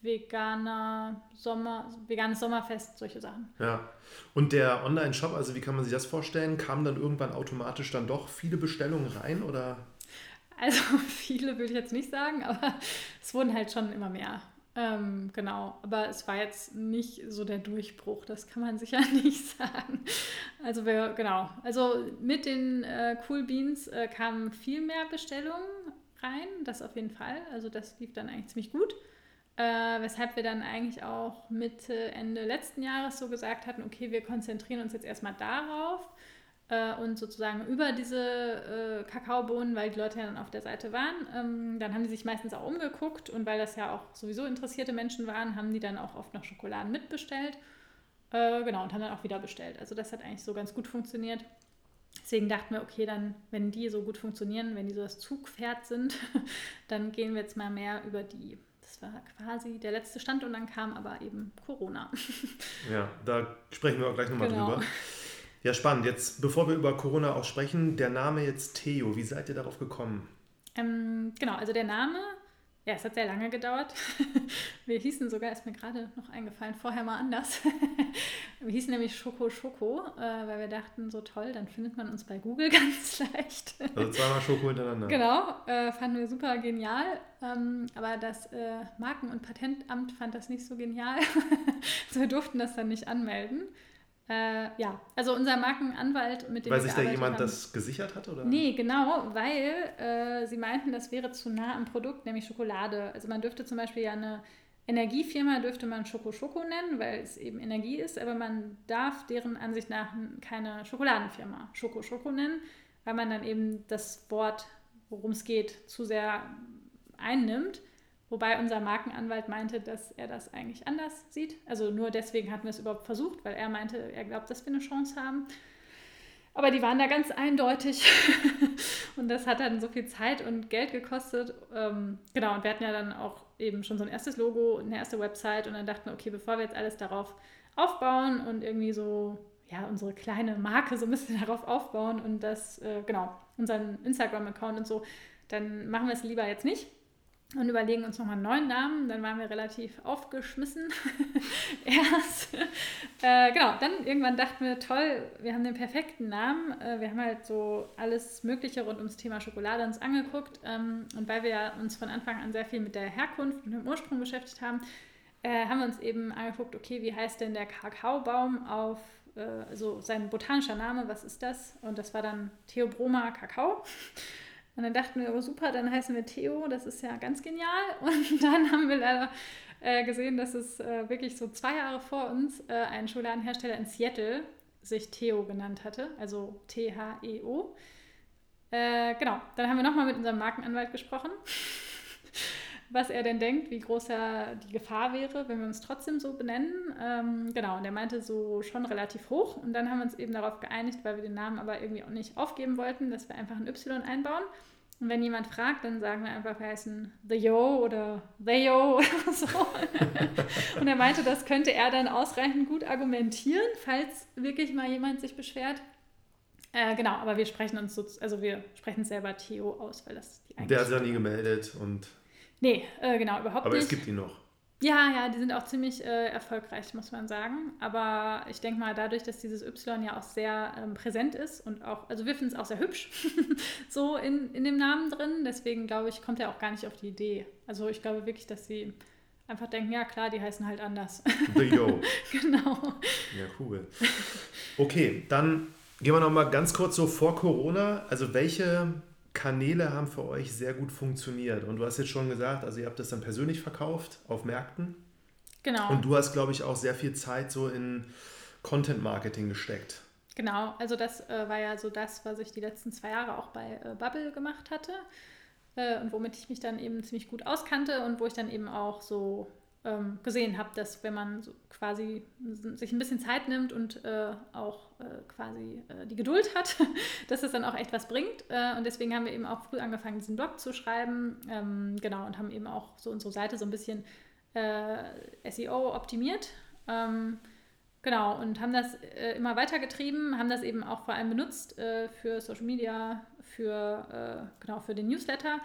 veganer Sommer, veganes Sommerfest, solche Sachen. Ja. Und der Online-Shop, also wie kann man sich das vorstellen? Kamen dann irgendwann automatisch dann doch viele Bestellungen rein oder? Also [laughs] viele würde ich jetzt nicht sagen, aber [laughs] es wurden halt schon immer mehr. Ähm, genau, aber es war jetzt nicht so der Durchbruch, das kann man [laughs] sicher nicht sagen. Also wir, genau, also mit den äh, Cool Beans äh, kamen viel mehr Bestellungen rein, das auf jeden Fall. Also das lief dann eigentlich ziemlich gut. Äh, weshalb wir dann eigentlich auch Mitte, Ende letzten Jahres so gesagt hatten, okay, wir konzentrieren uns jetzt erstmal darauf äh, und sozusagen über diese äh, Kakaobohnen, weil die Leute ja dann auf der Seite waren, ähm, dann haben die sich meistens auch umgeguckt und weil das ja auch sowieso interessierte Menschen waren, haben die dann auch oft noch Schokoladen mitbestellt. Äh, genau, und haben dann auch wieder bestellt. Also das hat eigentlich so ganz gut funktioniert. Deswegen dachten wir, okay, dann, wenn die so gut funktionieren, wenn die so das Zugpferd sind, [laughs] dann gehen wir jetzt mal mehr über die das war quasi der letzte Stand und dann kam aber eben Corona. [laughs] Ja, da sprechen wir auch gleich nochmal genau. drüber. Ja, spannend. Jetzt, bevor wir über Corona auch sprechen, der Name jetzt Theo, wie seid ihr darauf gekommen? Ähm, genau, also der Name ja, es hat sehr lange gedauert. [laughs] Wir hießen sogar, ist mir gerade noch eingefallen, vorher mal anders. [laughs] Wir hießen nämlich Schoko Schoko, äh, weil wir dachten, so toll, dann findet man uns bei Google [laughs] ganz leicht. Also zweimal Schoko hintereinander. Genau, äh, fanden wir super genial. Ähm, aber das äh, Marken- und Patentamt fand das nicht so genial. also wir durften das dann nicht anmelden. Äh, ja, also unser Markenanwalt, mit dem Weil sich da jemand haben, das gesichert hat, oder? Nee, genau, weil äh, sie meinten, das wäre zu nah am Produkt, nämlich Schokolade. Also man dürfte zum Beispiel ja eine Energiefirma dürfte man Schoko Schoko nennen, weil es eben Energie ist, aber man darf deren Ansicht nach keine Schokoladenfirma Schoko Schoko nennen, weil man dann eben das Wort, worum es geht, zu sehr einnimmt. Wobei unser Markenanwalt meinte, dass er das eigentlich anders sieht. Also nur deswegen hatten wir es überhaupt versucht, weil er meinte, er glaubt, dass wir eine Chance haben. Aber die waren da ganz eindeutig [laughs] und das hat dann so viel Zeit und Geld gekostet. Ähm, genau, und wir hatten ja dann auch eben schon so ein erstes Logo, eine erste Website und dann dachten wir, okay, bevor wir jetzt alles darauf aufbauen und irgendwie so, ja, unsere kleine Marke so ein bisschen [laughs] darauf aufbauen und das, äh, genau, unseren Instagram-Account und so, dann machen wir es lieber jetzt nicht und überlegen uns nochmal einen neuen Namen. Dann waren wir relativ aufgeschmissen [laughs] erst. Äh, genau, dann irgendwann dachten wir, toll, wir haben den perfekten Namen. Äh, wir haben halt so alles Mögliche rund ums Thema Schokolade uns angeguckt. Ähm, und weil wir uns von Anfang an sehr viel mit der Herkunft und dem Ursprung beschäftigt haben, äh, haben wir uns eben angeguckt, okay, wie heißt denn der Kakaobaum auf, äh, also sein botanischer Name, was ist das? Und das war dann Theobroma Kakao. Und dann dachten wir, oh super, dann heißen wir Theo, das ist ja ganz genial. [laughs] Und dann haben wir leider äh, gesehen, dass es äh, wirklich so zwei Jahre vor uns äh, ein Schokoladenhersteller in Seattle sich Theo genannt hatte, also T-H-E-O. Äh, genau, dann haben wir nochmal mit unserem Markenanwalt gesprochen, [laughs] was er denn denkt, wie groß ja die Gefahr wäre, wenn wir uns trotzdem so benennen. Ähm, genau, und er meinte so schon relativ hoch. Und dann haben wir uns eben darauf geeinigt, weil wir den Namen aber irgendwie auch nicht aufgeben wollten, dass wir einfach ein Y einbauen. Und wenn jemand fragt, dann sagen wir einfach, wir heißen The Yo oder The Yo [laughs] oder so. und er meinte, das könnte er dann ausreichend gut argumentieren, falls wirklich mal jemand sich beschwert. Äh, genau, aber wir sprechen uns so, also wir sprechen selber Theo aus, weil das die Der hat sich ja nie gemeldet und. Nee, äh, genau, überhaupt aber nicht. Aber es gibt ihn noch. Ja, ja, die sind auch ziemlich äh, erfolgreich, muss man sagen. Aber ich denke mal, dadurch, dass dieses Y ja auch sehr ähm, präsent ist und auch, also wir finden es auch sehr hübsch, [laughs] so in, in dem Namen drin. Deswegen glaube ich, kommt er auch gar nicht auf die Idee. Also ich glaube wirklich, dass sie einfach denken, ja klar, die heißen halt anders. [laughs] The Yo. [laughs] genau. Ja, cool. Okay, dann gehen wir nochmal ganz kurz so vor Corona. Also welche Kanäle haben für euch sehr gut funktioniert. Und du hast jetzt schon gesagt, also ihr habt das dann persönlich verkauft auf Märkten. Genau. Und du hast, glaube ich, auch sehr viel Zeit so in Content Marketing gesteckt. Genau, also das äh, war ja so das, was ich die letzten zwei Jahre auch bei äh, Bubble gemacht hatte äh, und womit ich mich dann eben ziemlich gut auskannte und wo ich dann eben auch so ähm, gesehen habe, dass wenn man so quasi sich ein bisschen Zeit nimmt und äh, auch äh, quasi äh, die Geduld hat, [laughs] dass es dann auch echt was bringt. Äh, und deswegen haben wir eben auch früh angefangen, diesen Blog zu schreiben. Ähm, genau, und haben eben auch so unsere Seite so ein bisschen äh, SEO optimiert. Ähm, Genau, und haben das äh, immer weitergetrieben, haben das eben auch vor allem benutzt für Social Media, für, genau, für den Newsletter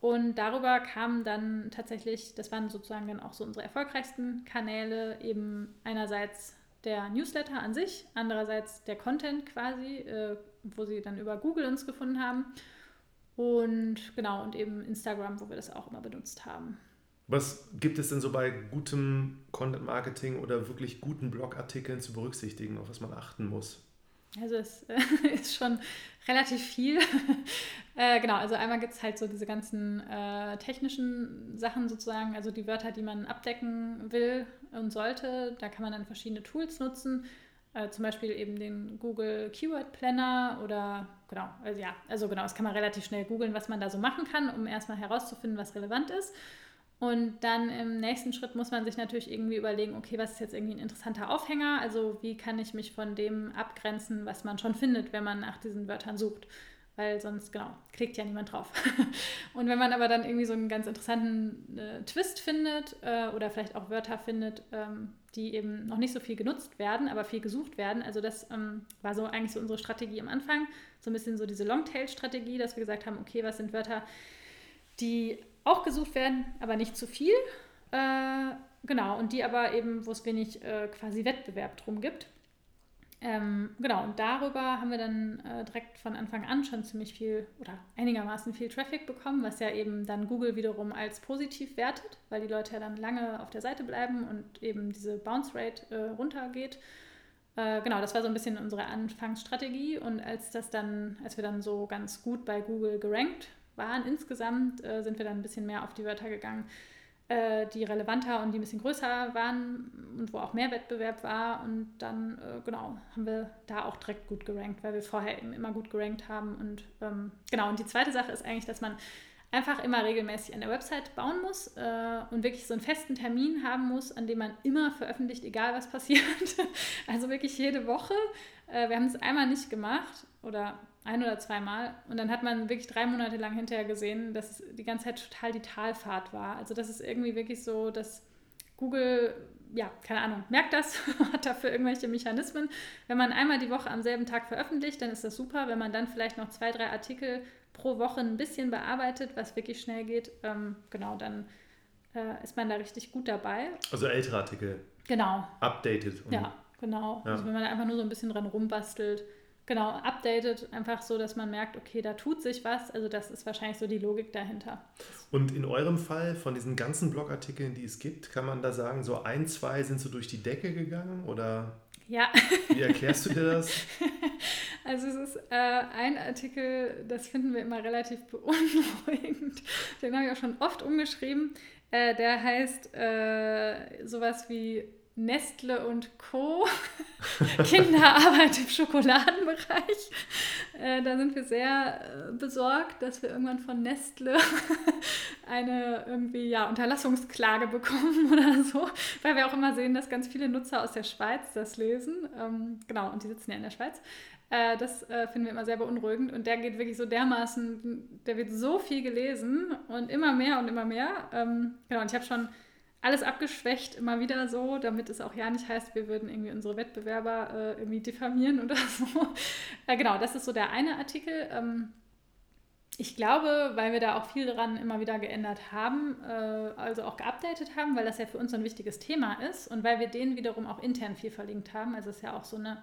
und darüber kamen dann tatsächlich, das waren sozusagen dann auch so unsere erfolgreichsten Kanäle, eben einerseits der Newsletter an sich, andererseits der Content quasi, äh, wo sie dann über Google uns gefunden haben. Und genau, und eben Instagram, wo wir das auch immer benutzt haben. Was gibt es denn so bei gutem Content Marketing oder wirklich guten Blogartikeln zu berücksichtigen, auf was man achten muss? Also es [laughs] ist schon relativ viel. [laughs] äh, genau, also einmal gibt es halt so diese ganzen äh, technischen Sachen sozusagen, also die Wörter, die man abdecken will und sollte. Da kann man dann verschiedene Tools nutzen. Äh, zum Beispiel eben den Google Keyword Planner oder genau, also ja, also genau, das kann man relativ schnell googeln, was man da so machen kann, um erstmal herauszufinden, was relevant ist. Und dann im nächsten Schritt muss man sich natürlich irgendwie überlegen, okay, was ist jetzt irgendwie ein interessanter Aufhänger? Also wie kann ich mich von dem abgrenzen, was man schon findet, wenn man nach diesen Wörtern sucht? Weil sonst, genau, klickt ja niemand drauf. [laughs] und wenn man aber dann irgendwie so einen ganz interessanten äh, Twist findet äh, oder vielleicht auch Wörter findet, ähm, die eben noch nicht so viel genutzt werden, aber viel gesucht werden. Also das ähm, war so eigentlich so unsere Strategie am Anfang. So ein bisschen so diese Longtail-Strategie, dass wir gesagt haben, okay, was sind Wörter, die auch gesucht werden, aber nicht zu viel. Äh, genau, und die aber eben, wo es wenig äh, quasi Wettbewerb drum gibt. Ähm, genau, und darüber haben wir dann äh, direkt von Anfang an schon ziemlich viel oder einigermaßen viel Traffic bekommen, was ja eben dann Google wiederum als positiv wertet, weil die Leute ja dann lange auf der Seite bleiben und eben diese Bounce Rate äh, runtergeht. Äh, genau, das war so ein bisschen unsere Anfangsstrategie und als das dann, als wir dann so ganz gut bei Google gerankt waren. Insgesamt äh, sind wir dann ein bisschen mehr auf die Wörter gegangen, äh, die relevanter und die ein bisschen größer waren und wo auch mehr Wettbewerb war. Und dann, äh, genau, haben wir da auch direkt gut gerankt, weil wir vorher eben immer gut gerankt haben. Und ähm, genau, und die zweite Sache ist eigentlich, dass man einfach immer regelmäßig an der Website bauen muss äh, und wirklich so einen festen Termin haben muss, an dem man immer veröffentlicht, egal was passiert. [laughs] also wirklich jede Woche. Äh, wir haben es einmal nicht gemacht oder ein oder zweimal. Und dann hat man wirklich drei Monate lang hinterher gesehen, dass es die ganze Zeit total die Talfahrt war. Also das ist irgendwie wirklich so, dass Google, ja, keine Ahnung, merkt das, [laughs] hat dafür irgendwelche Mechanismen. Wenn man einmal die Woche am selben Tag veröffentlicht, dann ist das super. Wenn man dann vielleicht noch zwei, drei Artikel pro Woche ein bisschen bearbeitet, was wirklich schnell geht, ähm, genau, dann äh, ist man da richtig gut dabei. Also ältere Artikel. Genau. Updated. Ja, genau. Ja. Also wenn man da einfach nur so ein bisschen dran rumbastelt genau, updated, einfach so, dass man merkt, okay, da tut sich was. Also das ist wahrscheinlich so die Logik dahinter. Und in eurem Fall, von diesen ganzen Blogartikeln, die es gibt, kann man da sagen, so ein, zwei sind so durch die Decke gegangen oder? Ja. Wie erklärst du dir das? [laughs] Also es ist äh, ein Artikel, das finden wir immer relativ beunruhigend. Den habe ich auch schon oft umgeschrieben. Äh, der heißt äh, sowas wie Nestle und Co. [laughs] Kinderarbeit im Schokoladenbereich. Äh, da sind wir sehr äh, besorgt, dass wir irgendwann von Nestle [laughs] eine irgendwie ja, Unterlassungsklage bekommen [laughs] oder so, weil wir auch immer sehen, dass ganz viele Nutzer aus der Schweiz das lesen. Ähm, genau, und die sitzen ja in der Schweiz. Äh, das äh, finden wir immer sehr beunruhigend und der geht wirklich so dermaßen, der wird so viel gelesen und immer mehr und immer mehr. Ähm, genau, und ich habe schon alles abgeschwächt, immer wieder so, damit es auch ja nicht heißt, wir würden irgendwie unsere Wettbewerber äh, irgendwie diffamieren oder [laughs] so. äh, genau, das ist so der eine Artikel. Ähm, ich glaube, weil wir da auch viel dran immer wieder geändert haben, äh, also auch geupdatet haben, weil das ja für uns so ein wichtiges Thema ist und weil wir den wiederum auch intern viel verlinkt haben. Also es ist ja auch so eine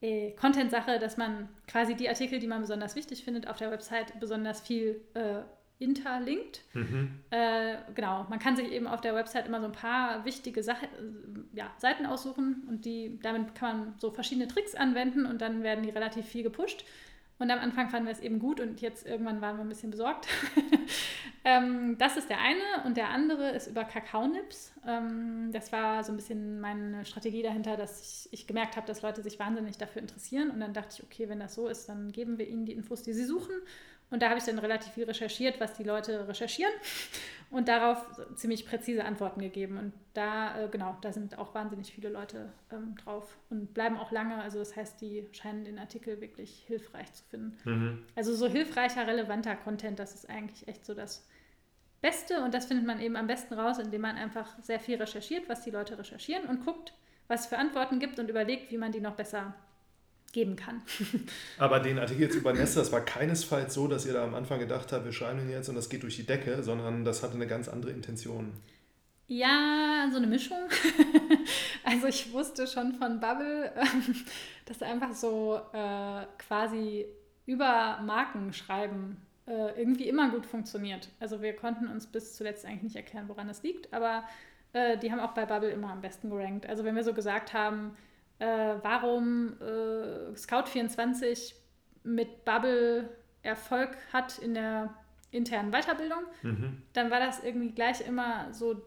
äh, Content-Sache, dass man quasi die Artikel, die man besonders wichtig findet, auf der Website besonders viel äh, interlinkt. Mhm. Äh, genau, man kann sich eben auf der Website immer so ein paar wichtige Sache, ja, Seiten aussuchen und die, damit kann man so verschiedene Tricks anwenden und dann werden die relativ viel gepusht. Und am Anfang fanden wir es eben gut und jetzt irgendwann waren wir ein bisschen besorgt. [laughs] ähm, das ist der eine und der andere ist über Kakaonips. Ähm, das war so ein bisschen meine Strategie dahinter, dass ich, ich gemerkt habe, dass Leute sich wahnsinnig dafür interessieren und dann dachte ich, okay, wenn das so ist, dann geben wir ihnen die Infos, die sie suchen und da habe ich dann relativ viel recherchiert, was die Leute recherchieren [laughs] und darauf ziemlich präzise Antworten gegeben. Und da, äh, genau, da sind auch wahnsinnig viele Leute ähm, drauf und bleiben auch lange. Also das heißt, die scheinen den Artikel wirklich hilfreich zu finden. Mhm. Also so hilfreicher, relevanter Content, das ist eigentlich echt so das Beste. Und das findet man eben am besten raus, indem man einfach sehr viel recherchiert, was die Leute recherchieren und guckt, was es für Antworten gibt und überlegt, wie man die noch besser geben kann. [laughs] Aber den Artikel jetzt über Nester, das war keinesfalls so, dass ihr da am Anfang gedacht habt, wir schreiben ihn jetzt und das geht durch die Decke, sondern das hatte eine ganz andere Intention. Ja, so eine Mischung. [laughs] also ich wusste schon von Bubble, dass einfach so äh, quasi über Marken schreiben äh, irgendwie immer gut funktioniert. Also wir konnten uns bis zuletzt eigentlich nicht erklären, woran es liegt, aber äh, die haben auch bei Bubble immer am besten gerankt. Also wenn wir so gesagt haben, äh, warum äh, Scout24 mit Bubble Erfolg hat in der internen Weiterbildung, mhm. dann war das irgendwie gleich immer so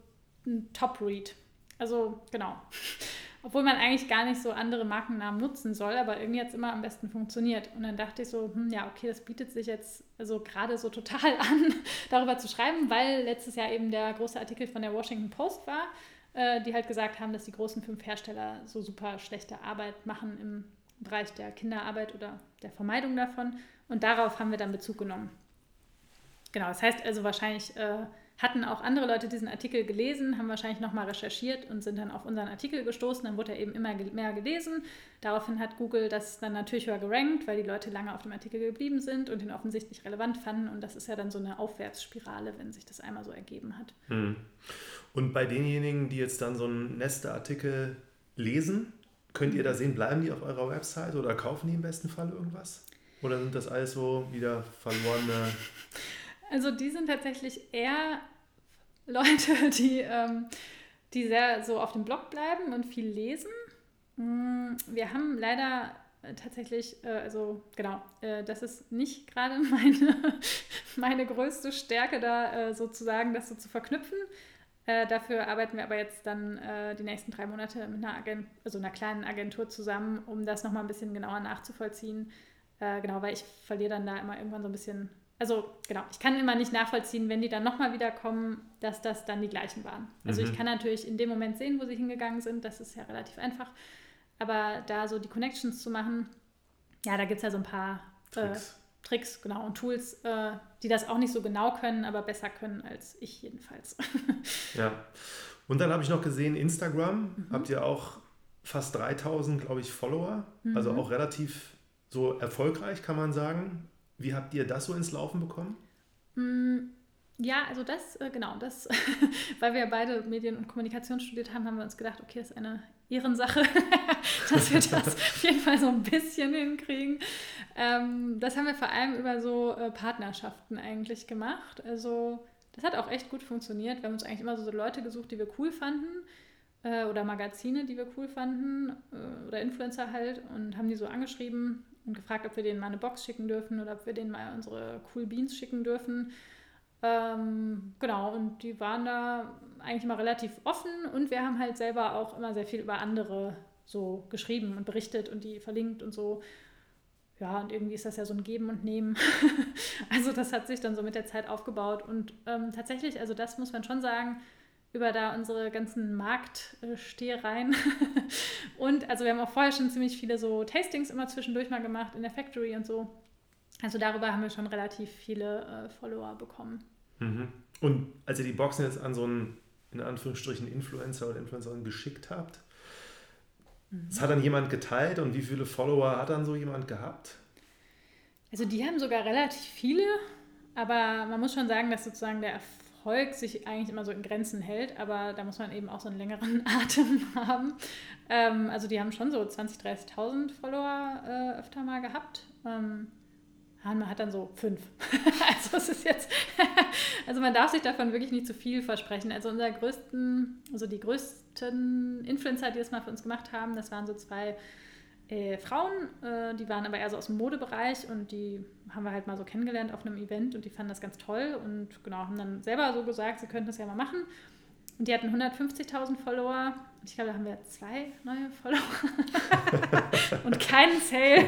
ein Top-Read. Also genau. [laughs] Obwohl man eigentlich gar nicht so andere Markennamen nutzen soll, aber irgendwie hat es immer am besten funktioniert. Und dann dachte ich so, hm, ja, okay, das bietet sich jetzt also gerade so total [laughs] an, darüber zu schreiben, weil letztes Jahr eben der große Artikel von der Washington Post war, äh, die halt gesagt haben, dass die großen fünf Hersteller so super schlechte Arbeit machen im Bereich der Kinderarbeit oder der Vermeidung davon. Und darauf haben wir dann Bezug genommen. Genau, das heißt also wahrscheinlich äh, hatten auch andere Leute diesen Artikel gelesen, haben wahrscheinlich nochmal recherchiert und sind dann auf unseren Artikel gestoßen. Dann wurde er eben immer mehr gelesen. Daraufhin hat Google das dann natürlich höher gerankt, weil die Leute lange auf dem Artikel geblieben sind und ihn offensichtlich relevant fanden. Und das ist ja dann so eine Aufwärtsspirale, wenn sich das einmal so ergeben hat. Hm. Und bei denjenigen, die jetzt dann so einen Nester-Artikel lesen, könnt ihr da sehen, bleiben die auf eurer Website oder kaufen die im besten Fall irgendwas? Oder sind das alles so wieder verlorene [laughs] also die sind tatsächlich eher Leute, die, ähm, die sehr so auf dem Blog bleiben und viel lesen. Mm, wir haben leider äh, tatsächlich, äh, also genau, äh, das ist nicht gerade [laughs] meine, meine größte Stärke da äh, sozusagen, das so zu verknüpfen. Äh, dafür arbeiten wir aber jetzt dann äh, die nächsten drei Monate mit einer, Agent, also einer kleinen Agentur zusammen, um das nochmal ein bisschen genauer nachzuvollziehen. genau, weil ich verliere dann da immer irgendwann so ein bisschen also genau, ich kann immer nicht nachvollziehen, wenn die dann nochmal wiederkommen, dass das dann die gleichen waren. Also mhm. ich kann natürlich in dem Moment sehen, wo sie hingegangen sind, das ist ja relativ einfach. Aber da so die Connections zu machen, ja, da gibt es ja so ein paar äh, Tricks. Tricks, genau, und Tools, äh, die das auch nicht so genau können, aber besser können als ich jedenfalls. [laughs] ja. Und dann habe ich noch gesehen, Instagram mhm. habt ihr auch fast 3000, glaube ich, Follower. Also mhm. Also auch relativ so erfolgreich, kann man sagen. Wie habt ihr das so ins Laufen bekommen? Mm, ja, also das, äh, genau, das, [laughs] weil wir beide Medien und Kommunikation studiert haben, haben wir uns gedacht, okay, das ist eine Ehrensache, [laughs] dass wir das [laughs] auf jeden Fall so ein bisschen hinkriegen. Ähm, das haben wir vor allem über so äh, Partnerschaften eigentlich gemacht. Also das hat auch echt gut funktioniert. Wir haben uns eigentlich immer so Leute gesucht, die wir cool fanden äh, oder Magazine, die wir cool fanden oder Influencer halt und haben die so angeschrieben und gefragt, ob wir denen mal eine Box schicken dürfen oder ob wir denen mal unsere Cool Beans schicken dürfen. Ähm, genau, und die waren da eigentlich immer relativ offen und wir haben halt selber auch immer sehr viel über andere so geschrieben und berichtet und die verlinkt und so. Ja, und irgendwie ist das ja so ein Geben und Nehmen. [laughs] also das hat sich dann so mit der Zeit aufgebaut und ähm, tatsächlich, also das muss man schon sagen, über da unsere ganzen Marktstehereien. [laughs] und also wir haben auch vorher schon ziemlich viele so Tastings immer zwischendurch mal gemacht in der Factory und so. Also darüber haben wir schon relativ viele äh, Follower bekommen. Mhm. Und als ihr die Boxen jetzt an so einen, in Anführungsstrichen, Influencer oder Influencerin geschickt habt, mhm. das hat dann jemand geteilt und wie viele Follower hat dann so jemand gehabt? Also die haben sogar relativ viele, aber man muss schon sagen, dass sozusagen der Erfolg sich eigentlich immer so in Grenzen hält, aber da muss man eben auch so einen längeren [laughs] Atem haben. Ähm, also die haben schon so 20.000, 30.000 Follower äh, öfter mal gehabt. Ähm, man hat dann so fünf. [laughs] also es ist jetzt, [laughs] also man darf sich davon wirklich nicht zu viel versprechen. Also unser größten, also die größten Influencer, die das mal für uns gemacht haben, das waren so zwei äh, Frauen, äh, die waren aber eher so aus dem Modebereich und die haben wir halt mal so kennengelernt auf einem Event und die fanden das ganz toll und genau, haben dann selber so gesagt, sie könnten das ja mal machen. Und die hatten 150.000 Follower. Und ich glaube, da haben wir zwei neue Follower [laughs] und keinen Sale.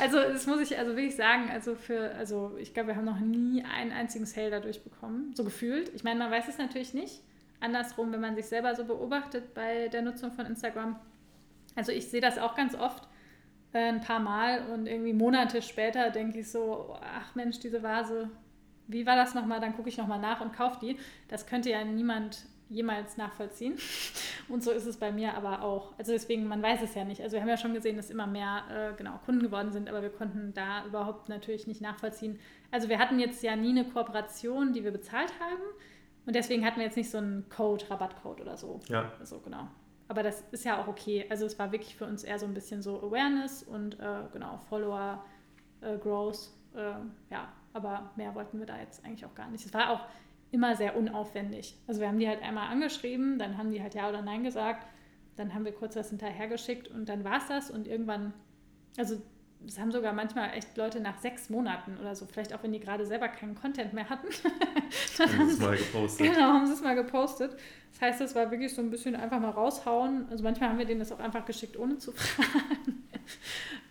Also das muss ich also wirklich sagen, also für, also ich glaube, wir haben noch nie einen einzigen Sale dadurch bekommen, so gefühlt. Ich meine, man weiß es natürlich nicht. Andersrum, wenn man sich selber so beobachtet bei der Nutzung von Instagram, also ich sehe das auch ganz oft äh, ein paar Mal und irgendwie Monate später denke ich so, ach Mensch, diese Vase, wie war das nochmal? Dann gucke ich nochmal nach und kaufe die. Das könnte ja niemand jemals nachvollziehen. [laughs] Und so ist es bei mir aber auch. Also deswegen, man weiß es ja nicht. Also wir haben ja schon gesehen, dass immer mehr äh, genau, Kunden geworden sind, aber wir konnten da überhaupt natürlich nicht nachvollziehen. Also wir hatten jetzt ja nie eine Kooperation, die wir bezahlt haben. Und deswegen hatten wir jetzt nicht so einen Code, Rabattcode oder so. Ja. So, genau. Aber das ist ja auch okay. Also es war wirklich für uns eher so ein bisschen so Awareness und äh, genau, Follower, äh, Growth. Äh, ja, aber mehr wollten wir da jetzt eigentlich auch gar nicht. Es war auch immer sehr unaufwendig. Also wir haben die halt einmal angeschrieben, dann haben die halt Ja oder Nein gesagt, dann haben wir kurz was hinterhergeschickt und dann war es das und irgendwann, also das haben sogar manchmal echt Leute nach sechs Monaten oder so, vielleicht auch wenn die gerade selber keinen Content mehr hatten. [laughs] dann haben sie es mal gepostet. Genau, haben sie es mal gepostet. Das heißt, es war wirklich so ein bisschen einfach mal raushauen. Also manchmal haben wir denen das auch einfach geschickt, ohne zu [laughs] fragen.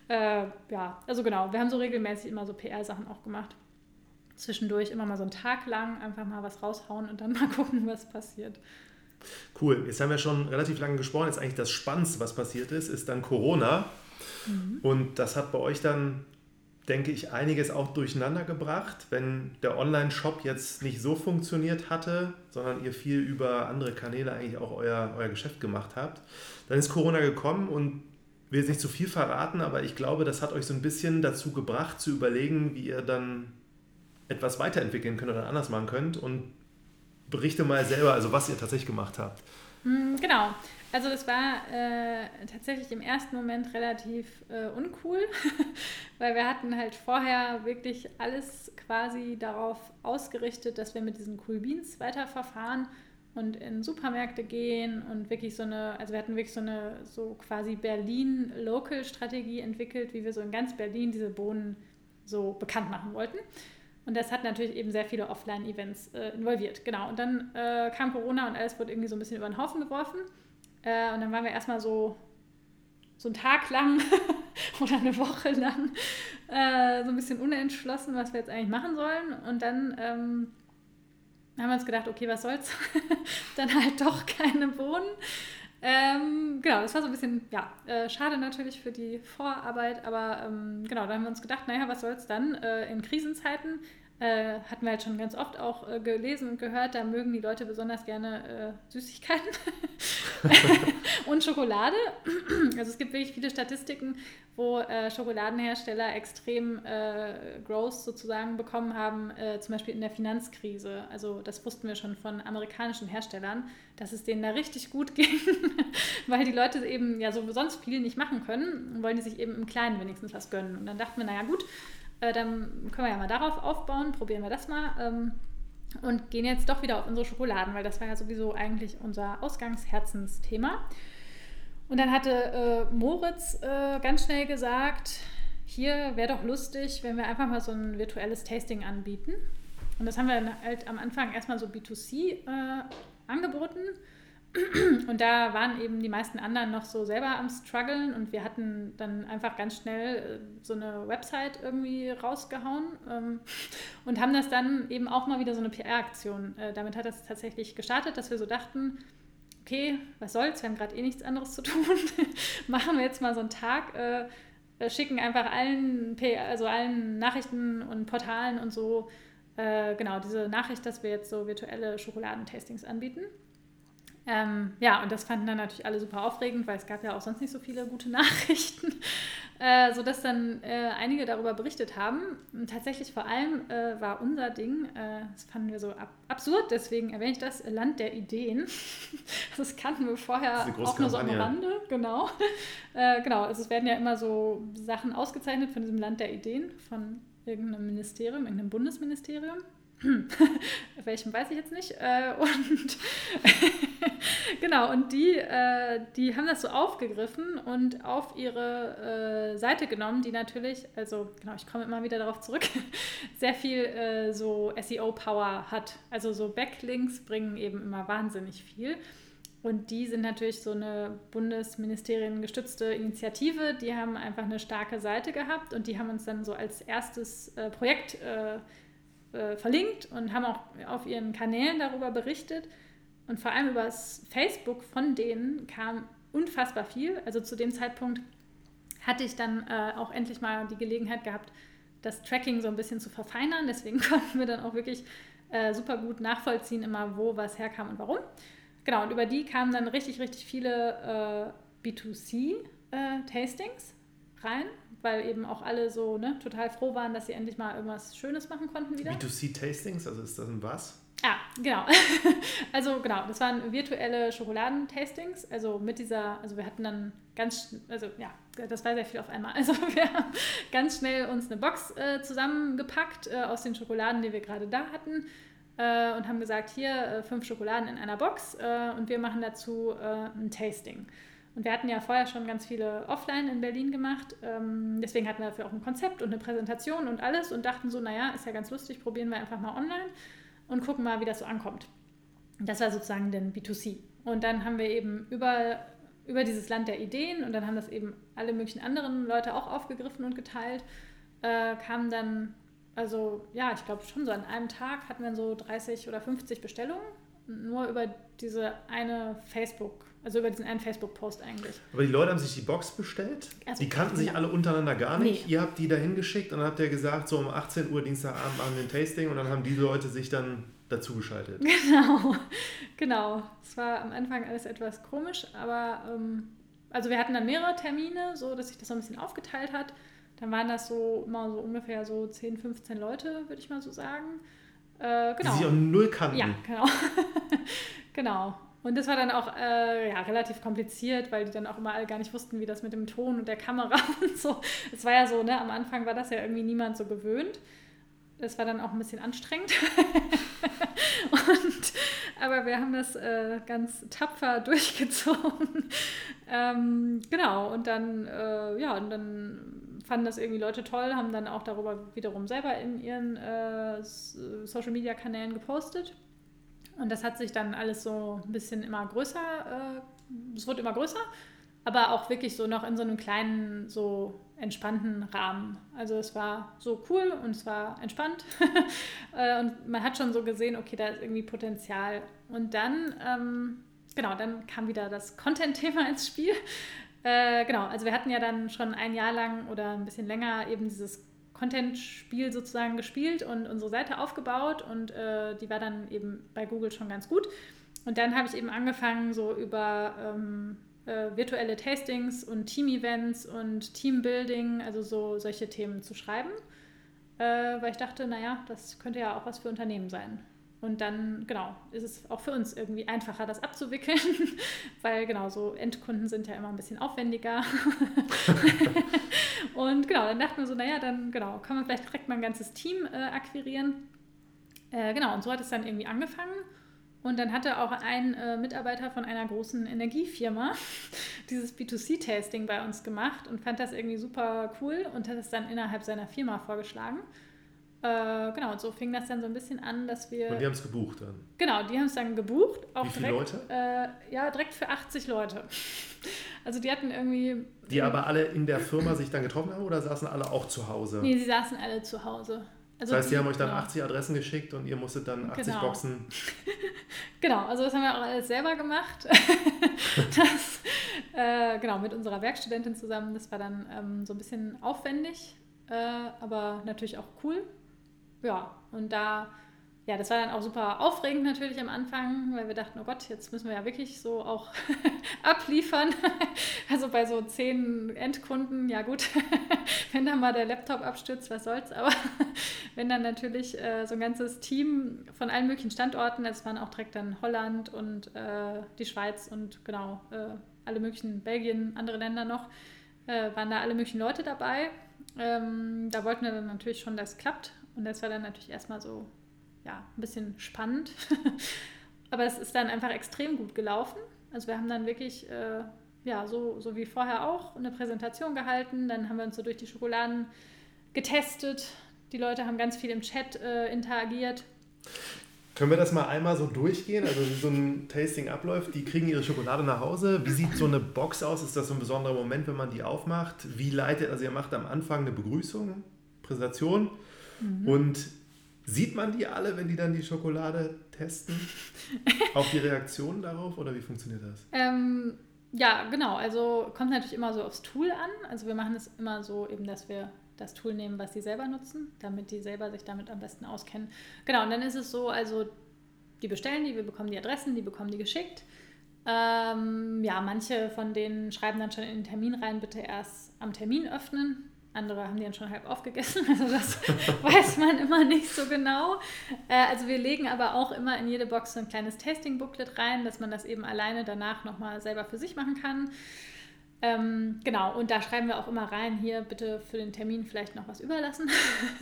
äh, ja, also genau, wir haben so regelmäßig immer so PR-Sachen auch gemacht. Zwischendurch immer mal so einen Tag lang einfach mal was raushauen und dann [laughs] mal gucken, was passiert. Cool, jetzt haben wir schon relativ lange gesprochen. Jetzt eigentlich das Spannendste, was passiert ist, ist dann Corona. Mhm. Und das hat bei euch dann, denke ich, einiges auch durcheinander gebracht, wenn der Online-Shop jetzt nicht so funktioniert hatte, sondern ihr viel über andere Kanäle eigentlich auch euer, euer Geschäft gemacht habt. Dann ist Corona gekommen und ich will jetzt nicht zu viel verraten, aber ich glaube, das hat euch so ein bisschen dazu gebracht, zu überlegen, wie ihr dann etwas weiterentwickeln könnt oder anders machen könnt. Und berichte mal selber, also was ihr tatsächlich gemacht habt. Hm, genau. Also das war äh, tatsächlich im ersten Moment relativ äh, uncool, [laughs] weil wir hatten halt vorher wirklich alles quasi darauf ausgerichtet, dass wir mit diesen Cool Beans weiterverfahren und in Supermärkte gehen und wirklich so eine, also wir hatten wirklich so eine so quasi Berlin-Local-Strategie entwickelt, wie wir so in ganz Berlin diese Bohnen so bekannt machen wollten. Und das hat natürlich eben sehr viele Offline-Events äh, involviert. Genau. Und dann äh, kam Corona und alles wurde irgendwie so ein bisschen über den Haufen geworfen. Äh, und dann waren wir erstmal so, so einen Tag lang [laughs] oder eine Woche lang äh, so ein bisschen unentschlossen, was wir jetzt eigentlich machen sollen. Und dann ähm, haben wir uns gedacht, okay, was soll's? [laughs] dann halt doch keine Bohnen. Ähm, genau, das war so ein bisschen, ja, äh, schade natürlich für die Vorarbeit, aber ähm, genau, da haben wir uns gedacht, naja, was soll's dann äh, in Krisenzeiten? Äh, hatten wir halt schon ganz oft auch äh, gelesen und gehört, da mögen die Leute besonders gerne äh, Süßigkeiten [laughs] und Schokolade. Also es gibt wirklich viele Statistiken, wo äh, Schokoladenhersteller extrem äh, Growth sozusagen bekommen haben, äh, zum Beispiel in der Finanzkrise. Also das wussten wir schon von amerikanischen Herstellern, dass es denen da richtig gut [laughs] ging, weil die Leute eben ja so sonst viel nicht machen können, wollen die sich eben im Kleinen wenigstens was gönnen. Und dann dachten wir, naja gut, äh, dann können wir ja mal darauf aufbauen, probieren wir das mal. Ähm, und gehen jetzt doch wieder auf unsere Schokoladen, weil das war ja sowieso eigentlich unser Ausgangsherzensthema. Und dann hatte äh, Moritz äh, ganz schnell gesagt, hier wäre doch lustig, wenn wir einfach mal so ein virtuelles Tasting anbieten. Und das haben wir dann halt am Anfang erstmal so B2C äh, angeboten. Und da waren eben die meisten anderen noch so selber am struggeln und wir hatten dann einfach ganz schnell äh, so eine Website irgendwie rausgehauen ähm, und haben das dann eben auch mal wieder so eine PR-Aktion. Äh, damit hat das tatsächlich gestartet, dass wir so dachten, okay, was soll's, wir haben gerade eh nichts anderes zu tun, [laughs] machen wir jetzt mal so einen Tag, äh, schicken einfach allen, also allen Nachrichten und Portalen und so, genau, diese Nachricht, dass wir jetzt so virtuelle Schokoladentastings anbieten. Ähm, ja, und das fanden dann natürlich alle super aufregend, weil es gab ja auch sonst nicht so viele gute [laughs] Nachrichten, äh, sodass dann äh, einige darüber berichtet haben. Und tatsächlich vor allem äh, war unser Ding, äh, das fanden wir so ab absurd, deswegen erwähne ich das, Land der Ideen. [laughs] das kannten wir vorher auch nur so am Rande, genau. [laughs] Äh, genau, also es werden ja immer so Sachen ausgezeichnet von diesem Land der Ideen, von irgendeinem Ministerium, irgendeinem Bundesministerium. [laughs] welchem weiß ich jetzt nicht. Äh, und [laughs] genau, und die, äh, die haben das so aufgegriffen und auf ihre äh, Seite genommen, die natürlich, also genau, ich komme immer wieder darauf zurück, [laughs] sehr viel äh, so SEO-Power hat. Also so Backlinks bringen eben immer wahnsinnig viel. Und die sind natürlich so eine Bundesministerien gestützte Initiative. Die haben einfach eine starke Seite gehabt und die haben uns dann so als erstes äh, Projekt äh, äh, verlinkt und haben auch auf ihren Kanälen darüber berichtet. Und vor allem über das Facebook von denen kam unfassbar viel. Also zu dem Zeitpunkt hatte ich dann äh, auch endlich mal die Gelegenheit gehabt, das Tracking so ein bisschen zu verfeinern. Deswegen [laughs] konnten wir dann auch wirklich äh, super gut nachvollziehen, immer wo was herkam und warum. Genau, und über die kamen dann richtig, richtig viele äh, B2C-Tastings äh, rein weil eben auch alle so ne, total froh waren, dass sie endlich mal irgendwas Schönes machen konnten wieder. B2C-Tastings, also ist das ein was? Ah, genau. [laughs] also genau, das waren virtuelle Schokoladentastings. Also mit dieser, also wir hatten dann ganz, also ja, das war sehr viel auf einmal. [laughs] Also wir haben ganz schnell uns eine Box äh, zusammengepackt äh, aus den Schokoladen, die wir gerade da hatten äh, und haben gesagt, hier äh, fünf Schokoladen in einer Box äh, und wir machen dazu äh, ein Tasting. Und wir hatten ja vorher schon ganz viele offline in Berlin gemacht. Ähm, deswegen hatten wir dafür auch ein Konzept und eine Präsentation und alles und dachten so, naja, ist ja ganz lustig, probieren wir einfach mal online und gucken mal, wie das so ankommt. Das war sozusagen den B2C. Und dann haben wir eben über, über dieses Land der Ideen und dann haben das eben alle möglichen anderen Leute auch aufgegriffen und geteilt, äh, kamen dann, also ja, ich glaube schon so an einem Tag hatten wir so 30 oder 50 Bestellungen, nur über diese eine Facebook- also über diesen einen Facebook-Post eigentlich. Aber die Leute haben sich die Box bestellt. Also, die kannten sich alle untereinander gar nicht. Nee. Ihr habt die da hingeschickt und dann habt ihr gesagt, so um 18 Uhr Dienstagabend machen wir ein Tasting und dann haben die Leute sich dann dazugeschaltet. Genau, [laughs] genau. Es war am Anfang alles etwas komisch, aber ähm, also wir hatten dann mehrere Termine, so dass sich das so ein bisschen aufgeteilt hat. Dann waren das so immer so ungefähr so 10, 15 Leute, würde ich mal so sagen. Äh, genau. Die sich auch null kannten. Ja, genau. [laughs] genau. Und das war dann auch äh, ja, relativ kompliziert, weil die dann auch immer alle gar nicht wussten, wie das mit dem Ton und der Kamera [laughs] und so. Es war ja so, ne, am Anfang war das ja irgendwie niemand so gewöhnt. Das war dann auch ein bisschen anstrengend. [laughs] und, aber wir haben das äh, ganz tapfer [laughs] durchgezogen. ähm, genau, und dann, äh, ja, und dann fanden das irgendwie Leute toll, haben dann auch darüber wiederum selber in ihren äh, Social-Media-Kanälen gepostet. Und das hat sich dann alles so ein bisschen immer größer, äh, es wurde immer größer, aber auch wirklich so noch in so einem kleinen, so entspannten Rahmen. Also es war so cool und es war entspannt [laughs] äh, und man hat schon so gesehen, okay, da ist irgendwie Potenzial. Und dann, ähm, genau, dann kam wieder das Content-Thema [laughs] ins Spiel. Äh, genau, also wir hatten ja dann schon ein Jahr lang oder ein bisschen länger eben dieses Content-Spiel sozusagen gespielt und unsere Seite aufgebaut und äh, die war dann eben bei Google schon ganz gut. Und dann habe ich eben angefangen, so über ähm, äh, virtuelle Tastings und Team-Events und Teambuilding, also so solche Themen zu schreiben, äh, weil ich dachte, naja, das könnte ja auch was für Unternehmen sein. Und dann, genau, ist es auch für uns irgendwie einfacher, das abzuwickeln, [laughs] weil genau, so Endkunden sind ja immer ein bisschen aufwendiger. [laughs] und genau, dann dachten wir so, naja, dann genau, kann man vielleicht direkt mal ein ganzes Team äh, akquirieren. Äh, genau, und so hat es dann irgendwie angefangen. Und dann hatte auch ein äh, Mitarbeiter von einer großen Energiefirma [laughs] dieses B2C-Tasting bei uns gemacht und fand das irgendwie super cool und hat es dann innerhalb seiner Firma vorgeschlagen. Äh, genau, und so fing das dann so ein bisschen an, dass wir. Und die haben es gebucht dann? Genau, die haben es dann gebucht. Auch Wie viele direkt, Leute? Äh, ja, direkt für 80 Leute. [laughs] Also die hatten irgendwie. Die aber alle in der Firma sich dann getroffen haben oder saßen alle auch zu Hause? Nee, sie saßen alle zu Hause. Also das heißt, die, haben euch dann genau. 80 Adressen geschickt und ihr musstet dann 80 genau. Boxen. [laughs] genau, also das haben wir auch alles selber gemacht. [laughs] das, äh, genau, mit unserer Werkstudentin zusammen. Das war dann ähm, so ein bisschen aufwendig, äh, aber natürlich auch cool ja, und da, ja, das war dann auch super aufregend natürlich am Anfang, weil wir dachten, oh Gott, jetzt müssen wir ja wirklich so auch [laughs] abliefern. [laughs] also bei so zehn Endkunden, ja gut, [laughs] wenn dann mal der Laptop abstürzt, was soll's, aber wenn dann natürlich äh, so ein ganzes Team von allen möglichen Standorten, es waren auch direkt dann Holland und äh, die Schweiz und genau, äh, alle möglichen, Belgien, andere Länder noch, äh, waren da alle möglichen Leute dabei. Ähm, da wollten wir dann natürlich schon, dass es klappt. Und das war dann natürlich erstmal so, ja, ein bisschen spannend. [laughs] Aber es ist dann einfach extrem gut gelaufen. Also wir haben dann wirklich, äh, ja, so, so wie vorher auch, eine Präsentation gehalten. Dann haben wir uns so durch die Schokoladen getestet. Die Leute haben ganz viel im Chat äh, interagiert. Können wir das mal einmal so durchgehen? Also wie so ein Tasting abläuft, die kriegen ihre Schokolade nach Hause. Wie sieht so eine Box aus? Ist das so ein besonderer Moment, wenn man die aufmacht? Wie leitet, also ihr macht am Anfang eine Begrüßung, Präsentation Mhm. Und sieht man die alle, wenn die dann die Schokolade testen? [laughs] Auch die Reaktionen darauf oder wie funktioniert das? Ähm, ja, genau. Also kommt natürlich immer so aufs Tool an. Also wir machen es immer so eben, dass wir das Tool nehmen, was sie selber nutzen, damit die selber sich damit am besten auskennen. Genau, und dann ist es so, also die bestellen die, wir bekommen die Adressen, die bekommen die geschickt. Ähm, ja, manche von denen schreiben dann schon in den Termin rein, bitte erst am Termin öffnen. Andere haben die dann schon halb aufgegessen. [laughs] Also das [laughs] weiß man immer nicht so genau. Äh, also wir legen aber auch immer in jede Box so ein kleines Tasting-Booklet rein, dass man das eben alleine danach nochmal selber für sich machen kann. Ähm, genau, und da schreiben wir auch immer rein, hier bitte für den Termin vielleicht noch was überlassen.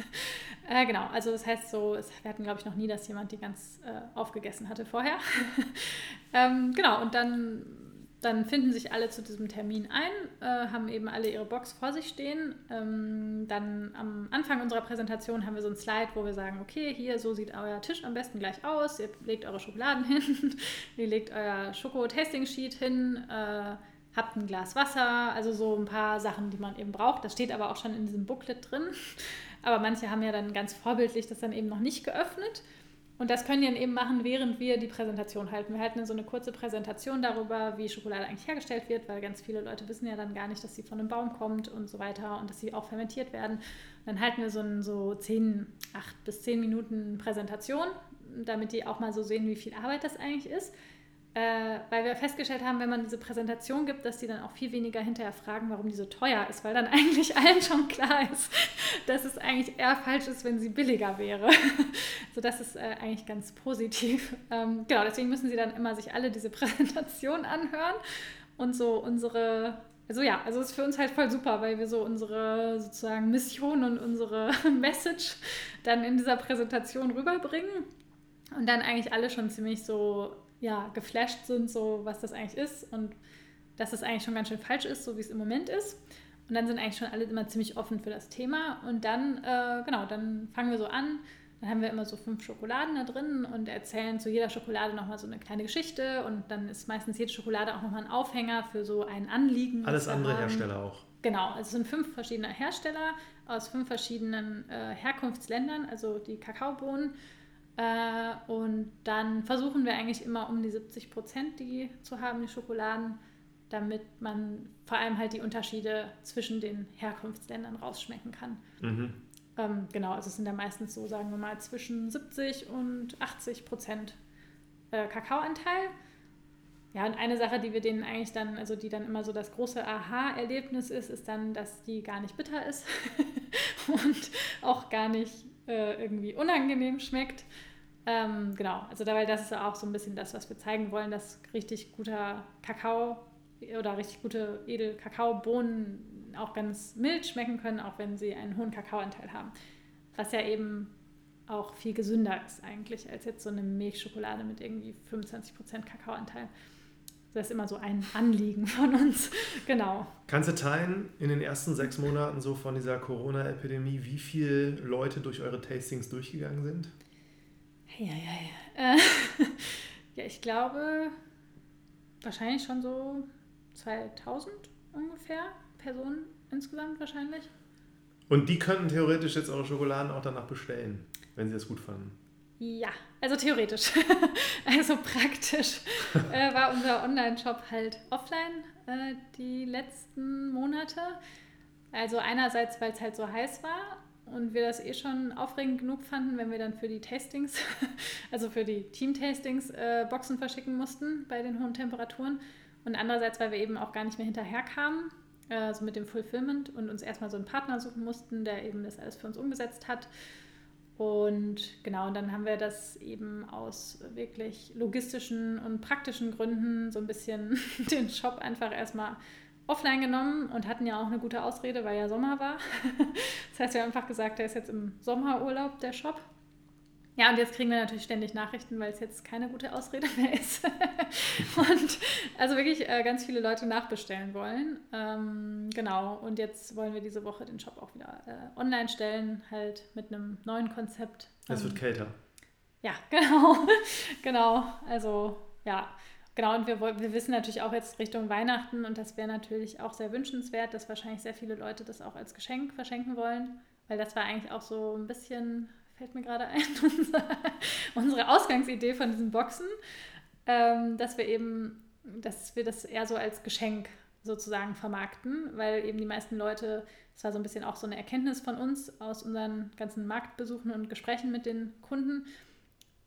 [laughs] äh, genau, also das heißt so, es, wir hatten glaube ich noch nie, dass jemand die ganz äh, aufgegessen hatte vorher. ähm, genau, und dann dann finden sich alle zu diesem Termin ein, äh, haben eben alle ihre Box vor sich stehen. Ähm, dann am Anfang unserer Präsentation haben wir so ein Slide, wo wir sagen, okay, hier, so sieht euer Tisch am besten gleich aus. Ihr legt eure Schokoladen [laughs] hin, ihr legt euer Schoko-Tasting-Sheet hin, äh, habt ein Glas Wasser, also so ein paar Sachen, die man eben braucht. Das steht aber auch schon in diesem Booklet drin. Aber manche haben ja dann ganz vorbildlich das dann eben noch nicht geöffnet. Und das können die dann eben machen, während wir die Präsentation halten. Wir halten so eine kurze Präsentation darüber, wie Schokolade eigentlich hergestellt wird, weil ganz viele Leute wissen ja dann gar nicht, dass sie von einem Baum kommt und so weiter und dass sie auch fermentiert werden. Und dann halten wir so eine so 10, 8 bis 10 Minuten Präsentation, damit die auch mal so sehen, wie viel Arbeit das eigentlich ist äh, weil wir festgestellt haben, wenn man diese Präsentation gibt, dass die dann auch viel weniger hinterher fragen, warum die so teuer ist, weil dann [laughs] eigentlich allen schon klar ist, dass es eigentlich eher falsch ist, wenn sie billiger wäre. [laughs] also das ist äh, eigentlich ganz positiv. Ähm, genau, deswegen müssen sie dann immer sich alle diese [laughs] Präsentation anhören und so unsere also ja, also es ist für uns halt voll super, weil wir so unsere sozusagen Mission und unsere Message dann in dieser Präsentation rüberbringen und dann eigentlich alle schon ziemlich so ja, geflasht sind, so was das eigentlich ist und dass das eigentlich schon ganz schön falsch ist, so wie es im Moment ist. Und dann sind eigentlich schon alle immer ziemlich offen für das Thema. Und dann, äh, genau, dann fangen wir so an. Dann haben wir immer so fünf Schokoladen da drin und erzählen zu jeder Schokolade nochmal so eine kleine Geschichte. Und dann ist meistens jede Schokolade auch nochmal ein Aufhänger für so ein Anliegen. Alles andere haben. Hersteller auch. Genau, also es sind fünf verschiedene Hersteller aus fünf verschiedenen äh, Herkunftsländern, also die Kakaobohnen. Äh, und dann versuchen wir eigentlich immer um die 70 Prozent die zu haben, die Schokoladen, damit man vor allem halt die Unterschiede zwischen den Herkunftsländern rausschmecken kann. Mhm. Ähm, genau, also es sind ja meistens so, sagen wir mal, zwischen 70 und 80 Prozent äh, Kakaoanteil. Ja, und eine Sache, die wir denen eigentlich dann, also die dann immer so das große Aha-Erlebnis ist, ist dann, dass die gar nicht bitter ist [laughs] und auch gar nicht äh, irgendwie unangenehm schmeckt. Ähm, genau, also dabei, das ist auch so ein bisschen das, was wir zeigen wollen, dass richtig guter Kakao oder richtig gute Edel-Kakaobohnen auch ganz mild schmecken können, auch wenn sie einen hohen Kakaoanteil haben. Was ja eben auch viel gesünder ist eigentlich als jetzt so eine Milchschokolade mit irgendwie 25% Kakaoanteil. Das ist immer so ein Anliegen von uns. [laughs] genau. Kannst du teilen in den ersten sechs Monaten so von dieser Corona-Epidemie, wie viele Leute durch eure Tastings durchgegangen sind? Ja, ja, ja. Äh, [laughs] ja, ich glaube wahrscheinlich schon so 2000 ungefähr Personen insgesamt wahrscheinlich. Und die könnten theoretisch jetzt eure Schokoladen auch danach bestellen, wenn sie das gut fanden. Ja, also theoretisch. [laughs] also praktisch [laughs] äh, war unser Online-Shop halt offline äh, die letzten Monate. Also einerseits, weil es halt so heiß war und wir das eh schon aufregend genug fanden, wenn wir dann für die Tastings, [laughs] also für die Team-Tastings, äh, Boxen verschicken mussten bei den hohen Temperaturen. Und andererseits, weil wir eben auch gar nicht mehr hinterher kamen, also mit dem Fulfillment und uns erstmal so einen Partner suchen mussten, der eben das alles für uns umgesetzt hat. Und genau, und dann haben wir das eben aus wirklich logistischen und praktischen Gründen so ein bisschen [laughs] den Shop einfach erstmal offline genommen und hatten ja auch eine gute Ausrede, weil ja Sommer war. [laughs] Das heißt, wir haben einfach gesagt, der ist jetzt im Sommerurlaub, der Shop. Ja, und jetzt kriegen wir natürlich ständig Nachrichten, weil es jetzt keine gute Ausrede mehr ist. [laughs] und also wirklich äh, ganz viele Leute nachbestellen wollen. Ähm, genau, und jetzt wollen wir diese Woche den Shop auch wieder äh, online stellen, halt mit einem neuen Konzept. Es wird kälter. Ja, [laughs] genau. genau, also ja. Genau, und wir, wir wissen natürlich auch jetzt Richtung Weihnachten und das wäre natürlich auch sehr wünschenswert, dass wahrscheinlich sehr viele Leute das auch als Geschenk verschenken wollen, weil das war eigentlich auch so ein bisschen, fällt mir gerade ein, [laughs] unsere Ausgangsidee von diesen Boxen, ähm, dass wir eben, dass wir das eher so als Geschenk sozusagen vermarkten, weil eben die meisten Leute, das war so ein bisschen auch so eine Erkenntnis von uns aus unseren ganzen Marktbesuchen und Gesprächen mit den Kunden,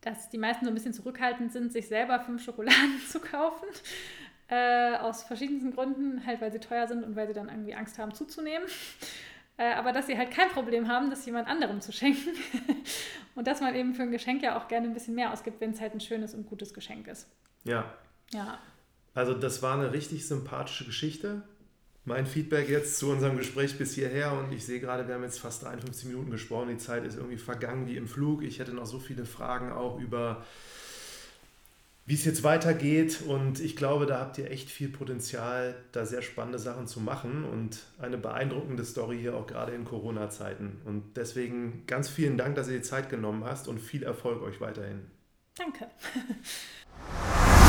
dass die meisten so ein bisschen zurückhaltend sind, sich selber fünf Schokoladen [laughs] zu kaufen. Äh, aus verschiedensten Gründen, halt weil sie teuer sind und weil sie dann irgendwie Angst haben zuzunehmen. äh, aber dass sie halt kein Problem haben, das jemand anderem zu schenken. [laughs] und dass man eben für ein Geschenk ja auch gerne ein bisschen mehr ausgibt, wenn es halt ein schönes und gutes Geschenk ist. Ja. Ja. Also das war eine richtig sympathische Geschichte. Mein Feedback jetzt zu unserem Gespräch bis hierher und ich sehe gerade, wir haben jetzt fast 53 Minuten gesprochen, die Zeit ist irgendwie vergangen wie im Flug. Ich hätte noch so viele Fragen auch über wie es jetzt weitergeht. Und ich glaube, da habt ihr echt viel Potenzial, da sehr spannende Sachen zu machen und eine beeindruckende Story hier auch gerade in Corona-Zeiten. Und deswegen ganz vielen Dank, dass ihr die Zeit genommen hast und viel Erfolg euch weiterhin. Danke. [laughs]